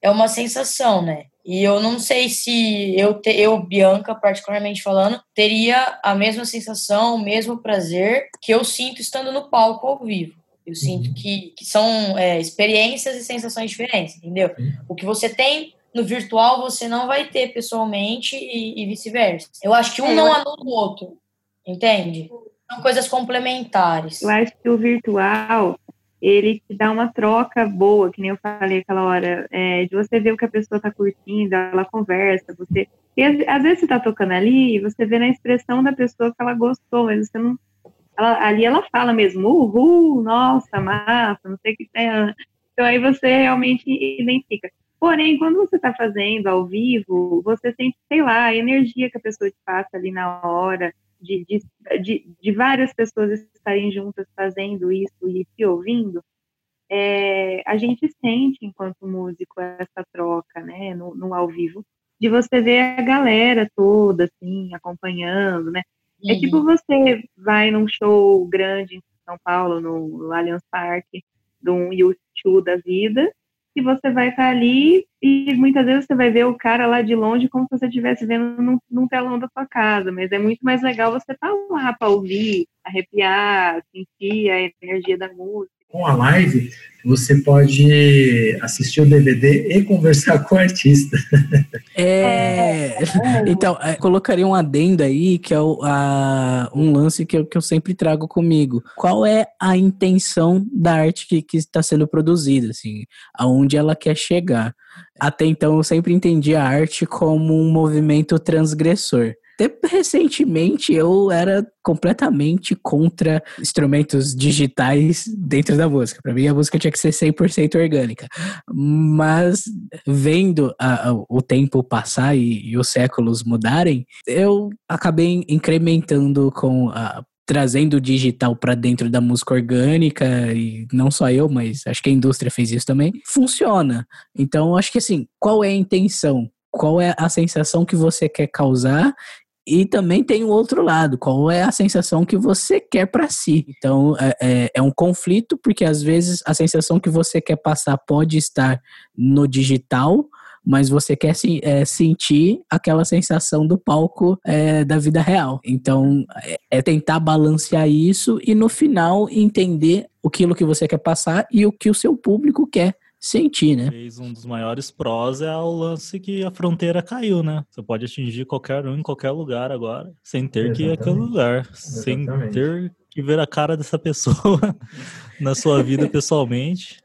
é uma sensação, né? E eu não sei se eu, te, eu, Bianca, particularmente falando, teria a mesma sensação, o mesmo prazer que eu sinto estando no palco ao vivo. Eu uhum. sinto que, que são é, experiências e sensações diferentes, entendeu? Uhum. O que você tem no virtual, você não vai ter pessoalmente e, e vice-versa. Eu acho que um é, não anula o outro, entende? São coisas complementares. Eu acho que o virtual ele te dá uma troca boa, que nem eu falei aquela hora, é, de você ver o que a pessoa está curtindo, ela conversa, você. E às, vezes você está tocando ali e você vê na expressão da pessoa que ela gostou, mas você não. Ela, ali ela fala mesmo, uhul, nossa, massa, não sei o que tem. Então aí você realmente identifica. Porém, quando você está fazendo ao vivo, você sente, sei lá, a energia que a pessoa te passa ali na hora, de, de, de, de várias pessoas estarem juntas fazendo isso e se ouvindo, é, a gente sente, enquanto músico, essa troca, né, no, no, ao vivo, de você ver a galera toda, assim, acompanhando, né? É uhum. É tipo você vai num show grande em São Paulo, no, no Allianz Parque, de um YouTube da vida, e você vai estar ali e muitas vezes você vai ver o cara lá de longe como se você estivesse vendo num, num, telão da sua casa, mas é muito mais legal você estar lá para ouvir, arrepiar, sentir a energia da música. Com a live, você pode assistir o DVD e conversar com o artista. É, então, é, colocaria um adendo aí, que é o, a, um lance que eu, que eu sempre trago comigo. Qual é a intenção da arte que, que está sendo produzida, assim, aonde ela quer chegar? Até então, eu sempre entendi a arte como um movimento transgressor. Até recentemente eu era completamente contra instrumentos digitais dentro da música. Para mim a música tinha que ser 100% orgânica. Mas vendo a, a, o tempo passar e, e, os séculos mudarem, eu acabei incrementando com a trazendo o digital para dentro da música orgânica e não só eu, mas acho que a indústria fez isso também. Funciona. Então acho que assim, qual é a intenção? Qual é a sensação que você quer causar e também tem o outro lado, qual é a sensação que você quer para si. Então, é, é, é, um conflito, porque às vezes a sensação que você quer passar pode estar no digital, mas você quer é, sentir aquela sensação do palco é, da vida real. Então, é, é tentar balancear isso e no final entender aquilo que você quer passar e o que o seu público quer sentir, né? Um dos maiores prós é o lance que a fronteira caiu, né? Você pode atingir qualquer um em qualquer lugar agora, sem ter Exatamente. que ir àquele lugar, Exatamente. sem ter que ver a cara dessa pessoa na sua vida pessoalmente.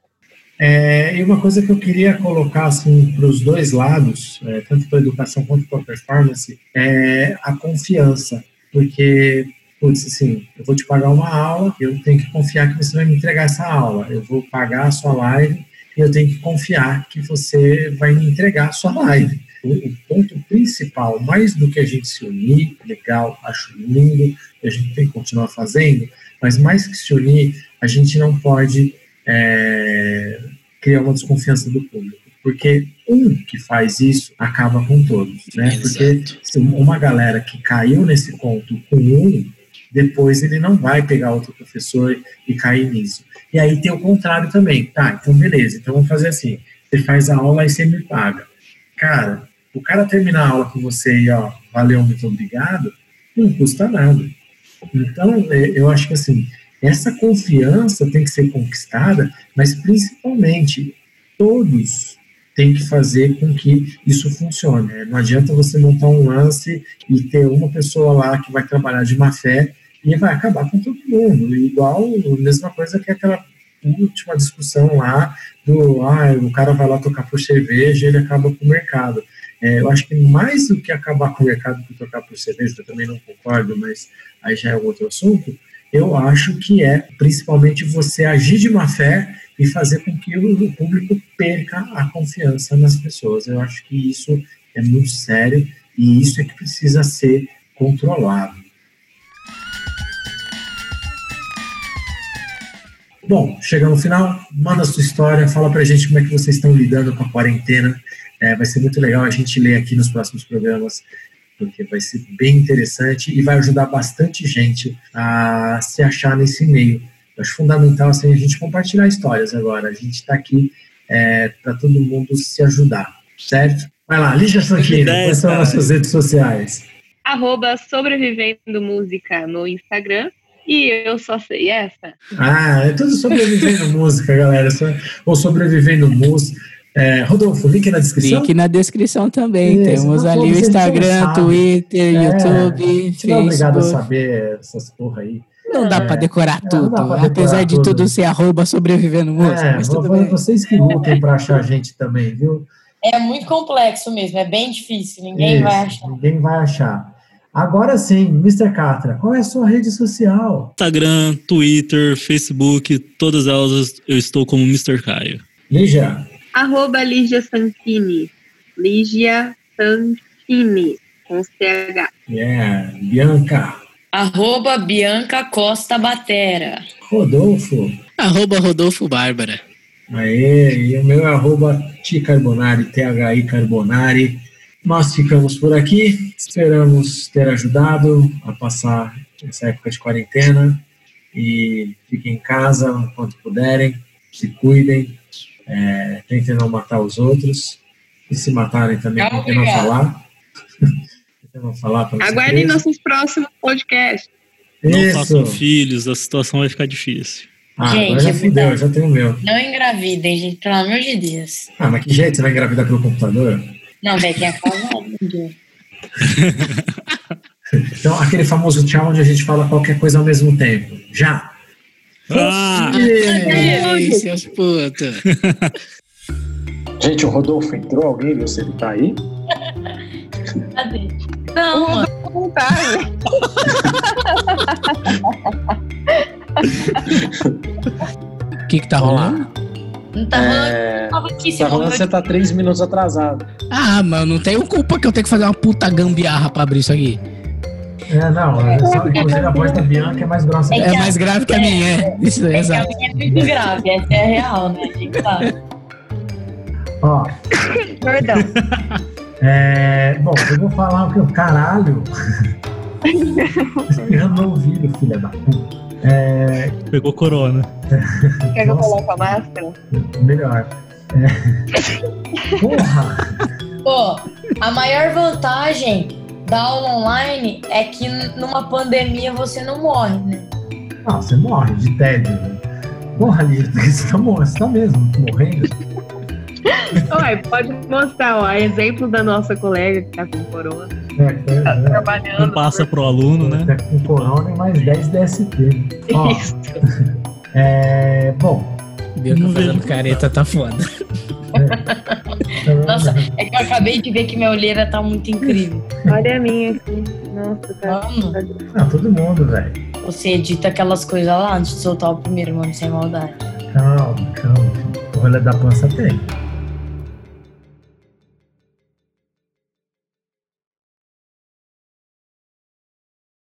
É, e uma coisa que eu queria colocar assim para os dois lados, é, tanto para a educação quanto para a performance, é a confiança, porque putz, assim, eu vou te pagar uma aula, eu tenho que confiar que você vai me entregar essa aula, eu vou pagar a sua live e eu tenho que confiar que você vai me entregar a sua live. O, ponto principal, mais do que a gente se unir, legal, acho lindo, e a gente tem que continuar fazendo, mas mais que se unir, a gente não pode é, criar uma desconfiança do público. Porque um que faz isso acaba com todos, né? Porque se uma galera que caiu nesse conto com um, depois ele não vai pegar outro professor e cair nisso. E aí tem o contrário também. Tá, então beleza, então vamos fazer assim. Você faz a aula e você me paga. Cara, o cara terminar a aula com você e, ó, valeu, muito obrigado, não custa nada. Então, é, eu acho que assim, essa confiança tem que ser conquistada, mas principalmente todos têm que fazer com que isso funcione. Não adianta você montar um lance e ter uma pessoa lá que vai trabalhar de má fé e vai acabar com todo mundo. Igual, mesma coisa que aquela última discussão lá do ah, o cara vai lá tocar por cerveja ele acaba com o mercado. É, eu acho que mais do que acabar com o mercado por tocar por cerveja, eu também não concordo, mas aí já é outro assunto, eu acho que é principalmente você agir de má fé e fazer com que o público perca a confiança nas pessoas. Eu acho que isso é muito sério e isso é que precisa ser controlado. Bom, chegando no final, manda a sua história, fala pra gente como é que vocês estão lidando com a quarentena. É, vai ser muito legal a gente ler aqui nos próximos programas, porque vai ser bem interessante e vai ajudar bastante gente a se achar nesse meio. Eu acho fundamental assim, a gente compartilhar histórias agora. A gente está aqui é, para todo mundo se ajudar, certo? Vai lá, Lígia Sanquini, quais são as suas redes sociais? Arroba Sobrevivendo Música no Instagram. E eu só sei essa. Ah, é tudo sobrevivendo música, galera. Ou sobrevivendo música. É, Rodolfo, link na descrição? Link na descrição também. Isso, Temos ali o Instagram, Twitter, é, YouTube, Facebook. Não é obrigado a saber essas porra aí. Não dá é, para decorar tudo, decorar apesar de tudo ser arroba sobrevivendo música. É, mas tudo bem. vocês que lutem para achar a gente também, viu? É muito complexo mesmo, é bem difícil, ninguém Isso, vai achar. Ninguém vai achar. Agora sim, Mr. Catra, qual é a sua rede social? Instagram, Twitter, Facebook, todas elas eu estou como Mr. Caio. Lígia? Arroba Lígia Santini. Lígia Santini, com CH. Yeah, Bianca? Arroba Bianca Costa Batera. Rodolfo? Arroba Rodolfo Bárbara. Aê, e o meu é arroba Ti Carbonari, T-H-I Carbonari. Nós ficamos por aqui, esperamos ter ajudado a passar essa época de quarentena e fiquem em casa enquanto puderem, se cuidem, é, tentem não matar os outros e se matarem também, tentem não falar. tentem não falar Aguardem nossos próximos podcasts. Não Isso. façam filhos, a situação vai ficar difícil. Ah, gente, já fudeu, já tenho o meu. Não engravidem, gente, pelo amor de Deus. Ah, mas que jeito você vai engravidar pelo computador? Não, quem é casado. então, aquele famoso tchau onde a gente fala qualquer coisa ao mesmo tempo. Já! Ah! Ei, seus putos! Gente, o Rodolfo entrou, alguém viu se ele tá aí? Cadê? Não, não tá. O que que tá rolando? Não tá é... rolando. Aqui, tá rolando, você tá três minutos atrasado. Ah, eu não tenho culpa que eu tenho que fazer uma puta gambiarra pra abrir isso aqui. É, não, é só, inclusive a voz da Bianca é mais grossa. É, é mais grave que a minha, é. Isso é, é exato. A minha é muito grave, essa é a real, né? A gente sabe. Ó. Perdão. É, bom, eu vou falar o que eu. Caralho! Espirrando no ouvido, filha da puta. É... Pegou corona. Quer que eu coloque a máscara? Melhor. É... Porra! Pô, a maior vantagem da aula online é que numa pandemia você não morre, né? Não, você morre de tédio. Porra, Lígia, você tá, morrendo, você tá mesmo morrendo? Ué, pode mostrar, ó, exemplo da nossa colega que tá com corona. É, é, tá é. trabalhando. Não passa pro aluno, né? Tá com corona e mais 10 DST. Ó, Isso. É, bom. Bianca fazendo careta tá foda. É, Nossa, é que eu acabei de ver que minha olheira tá muito incrível. Olha a minha aqui. Nossa, tá. Mano, Ah, todo mundo, velho. você edita aquelas coisas lá antes de soltar o primeiro, mano, sem maldade. Calma, calma. O rolê da pança tem.